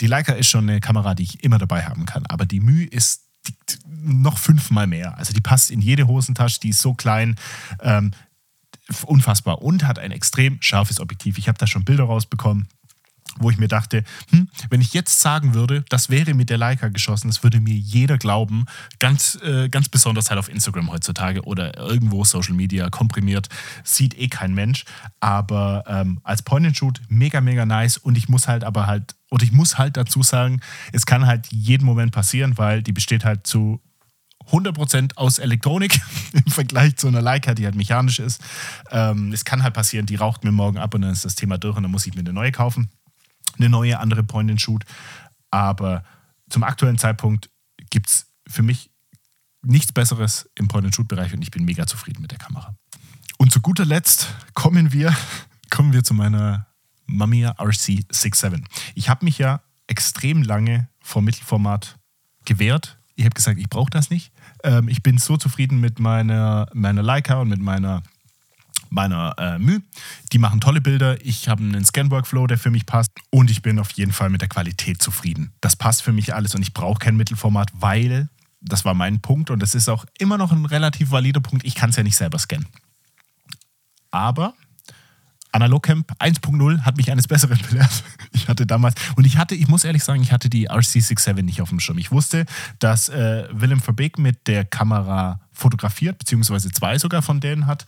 die Leica ist schon eine Kamera, die ich immer dabei haben kann, aber die Mühe ist die, noch fünfmal mehr. Also die passt in jede Hosentasche, die ist so klein. Ähm, unfassbar und hat ein extrem scharfes Objektiv. Ich habe da schon Bilder rausbekommen wo ich mir dachte, hm, wenn ich jetzt sagen würde, das wäre mit der Leica geschossen, das würde mir jeder glauben, ganz, äh, ganz besonders halt auf Instagram heutzutage oder irgendwo Social Media komprimiert, sieht eh kein Mensch, aber ähm, als Point-and-Shoot mega, mega nice. Und ich muss halt aber halt, und ich muss halt dazu sagen, es kann halt jeden Moment passieren, weil die besteht halt zu 100% aus Elektronik im Vergleich zu einer Leica, die halt mechanisch ist. Ähm, es kann halt passieren, die raucht mir morgen ab und dann ist das Thema durch und dann muss ich mir eine neue kaufen eine neue andere Point-and-Shoot. Aber zum aktuellen Zeitpunkt gibt es für mich nichts Besseres im Point-and-Shoot-Bereich und ich bin mega zufrieden mit der Kamera. Und zu guter Letzt kommen wir, kommen wir zu meiner Mamiya RC67. Ich habe mich ja extrem lange vor Mittelformat gewehrt. Ich habe gesagt, ich brauche das nicht. Ähm, ich bin so zufrieden mit meiner, meiner Leica und mit meiner meiner äh, Mühe. Die machen tolle Bilder. Ich habe einen Scan-Workflow, der für mich passt. Und ich bin auf jeden Fall mit der Qualität zufrieden. Das passt für mich alles und ich brauche kein Mittelformat, weil, das war mein Punkt und das ist auch immer noch ein relativ valider Punkt, ich kann es ja nicht selber scannen. Aber Analogcamp 1.0 hat mich eines Besseren belehrt. Ich hatte damals, und ich hatte, ich muss ehrlich sagen, ich hatte die RC67 nicht auf dem Schirm. Ich wusste, dass äh, Willem Verbeek mit der Kamera fotografiert, beziehungsweise zwei sogar von denen hat.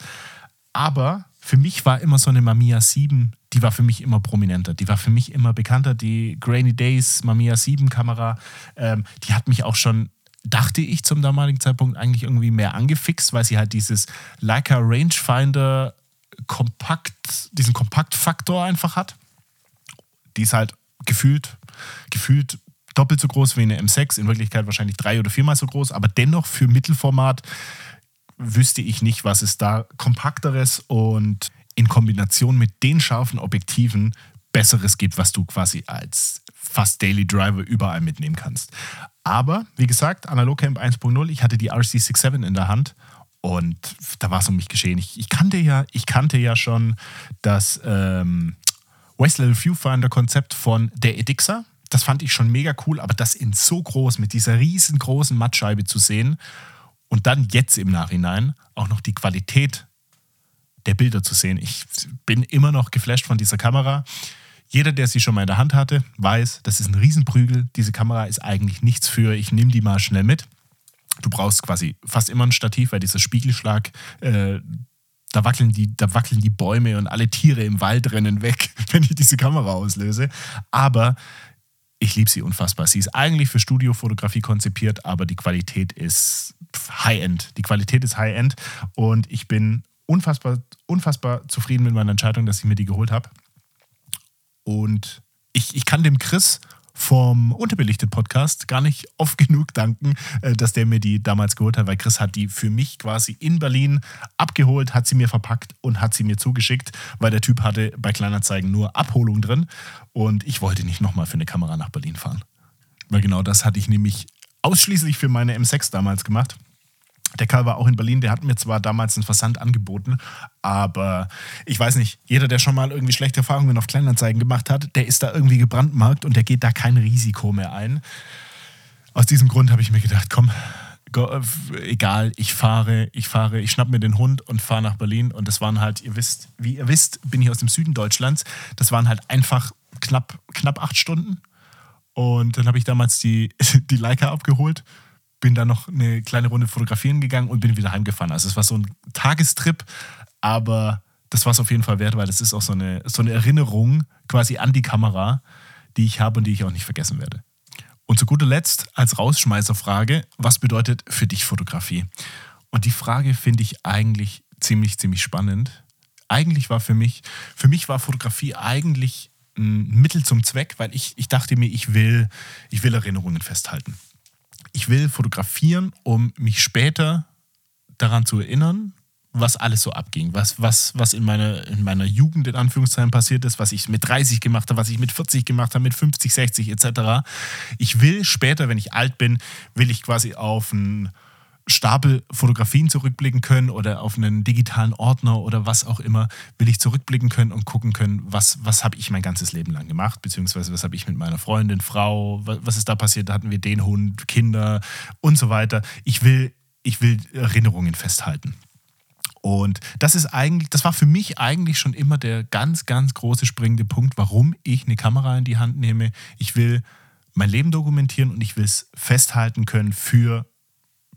Aber für mich war immer so eine Mamiya 7, die war für mich immer prominenter. Die war für mich immer bekannter. Die Grainy Days Mamiya 7 Kamera, ähm, die hat mich auch schon, dachte ich zum damaligen Zeitpunkt, eigentlich irgendwie mehr angefixt, weil sie halt dieses Leica Rangefinder kompakt, diesen Kompaktfaktor einfach hat. Die ist halt gefühlt, gefühlt doppelt so groß wie eine M6, in Wirklichkeit wahrscheinlich drei oder viermal so groß, aber dennoch für Mittelformat wüsste ich nicht, was es da kompakteres und in Kombination mit den scharfen Objektiven besseres gibt, was du quasi als fast Daily Driver überall mitnehmen kannst. Aber wie gesagt, Analogcamp 1.0, ich hatte die RC67 in der Hand und da war es um mich geschehen. Ich, ich, kannte ja, ich kannte ja schon das ähm, Westlevel Viewfinder Konzept von der Edixa. Das fand ich schon mega cool, aber das in so groß mit dieser riesengroßen Mattscheibe zu sehen und dann jetzt im Nachhinein auch noch die Qualität der Bilder zu sehen. Ich bin immer noch geflasht von dieser Kamera. Jeder, der sie schon mal in der Hand hatte, weiß, das ist ein Riesenprügel. Diese Kamera ist eigentlich nichts für, ich nehme die mal schnell mit. Du brauchst quasi fast immer ein Stativ, weil dieser Spiegelschlag, äh, da, wackeln die, da wackeln die Bäume und alle Tiere im Wald rennen weg, wenn ich diese Kamera auslöse. Aber ich liebe sie unfassbar. Sie ist eigentlich für Studiofotografie konzipiert, aber die Qualität ist High-End. Die Qualität ist High-End und ich bin unfassbar, unfassbar zufrieden mit meiner Entscheidung, dass ich mir die geholt habe. Und ich, ich kann dem Chris vom Unterbelichtet Podcast gar nicht oft genug danken, äh, dass der mir die damals geholt hat, weil Chris hat die für mich quasi in Berlin abgeholt, hat sie mir verpackt und hat sie mir zugeschickt, weil der Typ hatte bei Kleinanzeigen nur Abholung drin und ich wollte nicht nochmal für eine Kamera nach Berlin fahren. Weil genau das hatte ich nämlich ausschließlich für meine M6 damals gemacht. Der Karl war auch in Berlin, der hat mir zwar damals einen Versand angeboten, aber ich weiß nicht, jeder, der schon mal irgendwie schlechte Erfahrungen auf Kleinanzeigen gemacht hat, der ist da irgendwie gebrandmarkt und der geht da kein Risiko mehr ein. Aus diesem Grund habe ich mir gedacht, komm, egal, ich fahre, ich fahre, ich schnapp mir den Hund und fahre nach Berlin und das waren halt, ihr wisst, wie ihr wisst, bin ich aus dem Süden Deutschlands, das waren halt einfach knapp, knapp acht Stunden Und dann habe ich damals die, die Leica abgeholt, bin dann noch eine kleine Runde fotografieren gegangen und bin wieder heimgefahren. Also es war so ein Tagestrip, aber das war es auf jeden Fall wert, weil das ist auch so eine, so eine Erinnerung quasi an die Kamera, die ich habe und die ich auch nicht vergessen werde. Und zu guter Letzt als Rausschmeißerfrage, was bedeutet für dich Fotografie? Und die Frage finde ich eigentlich ziemlich, ziemlich spannend. Eigentlich war für mich, für mich war Fotografie eigentlich ein Mittel zum Zweck, weil ich, ich dachte mir, ich will, ich will Erinnerungen festhalten. Ich will fotografieren, um mich später daran zu erinnern, was alles so abging, was, was, was in, meiner, in meiner Jugend in Anführungszeichen passiert ist, was ich mit 30 gemacht habe, was ich mit 40 gemacht habe, mit 50, 60 etc. Ich will später, wenn ich alt bin, will ich quasi auf einen Stapel Fotografien zurückblicken können oder auf einen digitalen Ordner oder was auch immer, will ich zurückblicken können und gucken können, was, was habe ich mein ganzes Leben lang gemacht, beziehungsweise was habe ich mit meiner Freundin, Frau, was, ist da passiert, da hatten wir den Hund, Kinder und so weiter. Ich will, ich will Erinnerungen festhalten. Und das ist eigentlich, das war für mich eigentlich schon immer der ganz, ganz große springende Punkt, warum ich eine Kamera in die Hand nehme. Ich will mein Leben dokumentieren und ich will es festhalten können für,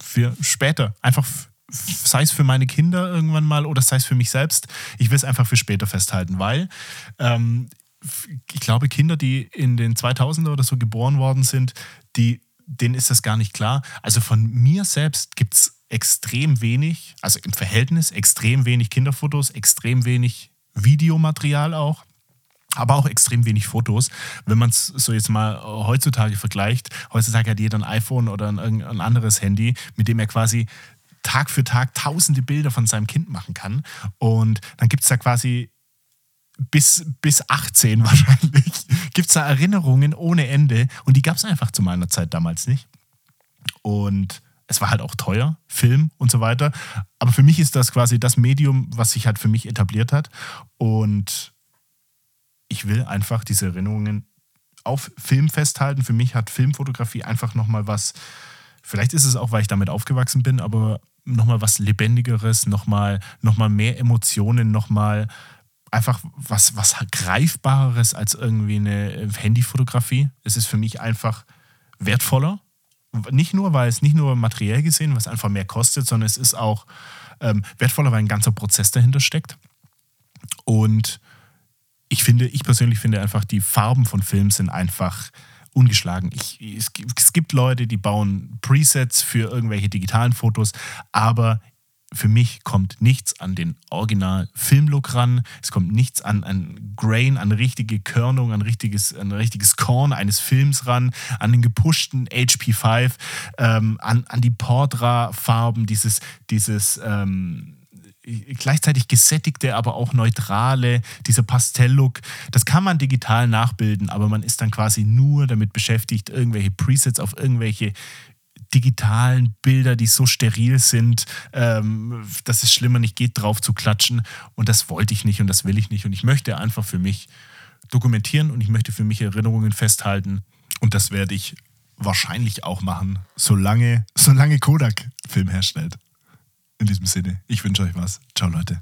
für später. Einfach sei es für meine Kinder irgendwann mal oder sei es für mich selbst. Ich will es einfach für später festhalten, weil ähm, ich glaube, Kinder, die in den 2000er oder so geboren worden sind, die, denen ist das gar nicht klar. Also von mir selbst gibt es extrem wenig, also im Verhältnis extrem wenig Kinderfotos, extrem wenig Videomaterial auch. Aber auch extrem wenig Fotos. Wenn man es so jetzt mal heutzutage vergleicht, heutzutage hat jeder ein iPhone oder ein, ein anderes Handy, mit dem er quasi Tag für Tag tausende Bilder von seinem Kind machen kann. Und dann gibt es da quasi bis, bis 18 wahrscheinlich, gibt es da Erinnerungen ohne Ende. Und die gab es einfach zu meiner Zeit damals nicht. Und es war halt auch teuer, Film und so weiter. Aber für mich ist das quasi das Medium, was sich halt für mich etabliert hat. Und ich will einfach diese Erinnerungen auf Film festhalten. Für mich hat Filmfotografie einfach nochmal was, vielleicht ist es auch, weil ich damit aufgewachsen bin, aber nochmal was Lebendigeres, nochmal noch mal mehr Emotionen, nochmal einfach was, was Greifbareres als irgendwie eine Handyfotografie. Es ist für mich einfach wertvoller nicht nur, weil es nicht nur materiell gesehen, was einfach mehr kostet, sondern es ist auch ähm, wertvoller, weil ein ganzer Prozess dahinter steckt. Und ich finde, ich persönlich finde einfach, die Farben von Filmen sind einfach ungeschlagen. Ich, es, es gibt Leute, die bauen Presets für irgendwelche digitalen Fotos, aber für mich kommt nichts an den Original-Filmlook ran. Es kommt nichts an, an Grain, an richtige Körnung, an richtiges, an richtiges Korn eines Films ran, an den gepushten HP5, ähm, an, an die Portra-Farben, dieses, dieses ähm, gleichzeitig gesättigte, aber auch neutrale, dieser Pastell-Look. Das kann man digital nachbilden, aber man ist dann quasi nur damit beschäftigt, irgendwelche Presets auf irgendwelche digitalen Bilder, die so steril sind, ähm, dass es schlimmer nicht geht, drauf zu klatschen. Und das wollte ich nicht und das will ich nicht. Und ich möchte einfach für mich dokumentieren und ich möchte für mich Erinnerungen festhalten. Und das werde ich wahrscheinlich auch machen, solange, solange Kodak Film herstellt. In diesem Sinne, ich wünsche euch was. Ciao, Leute.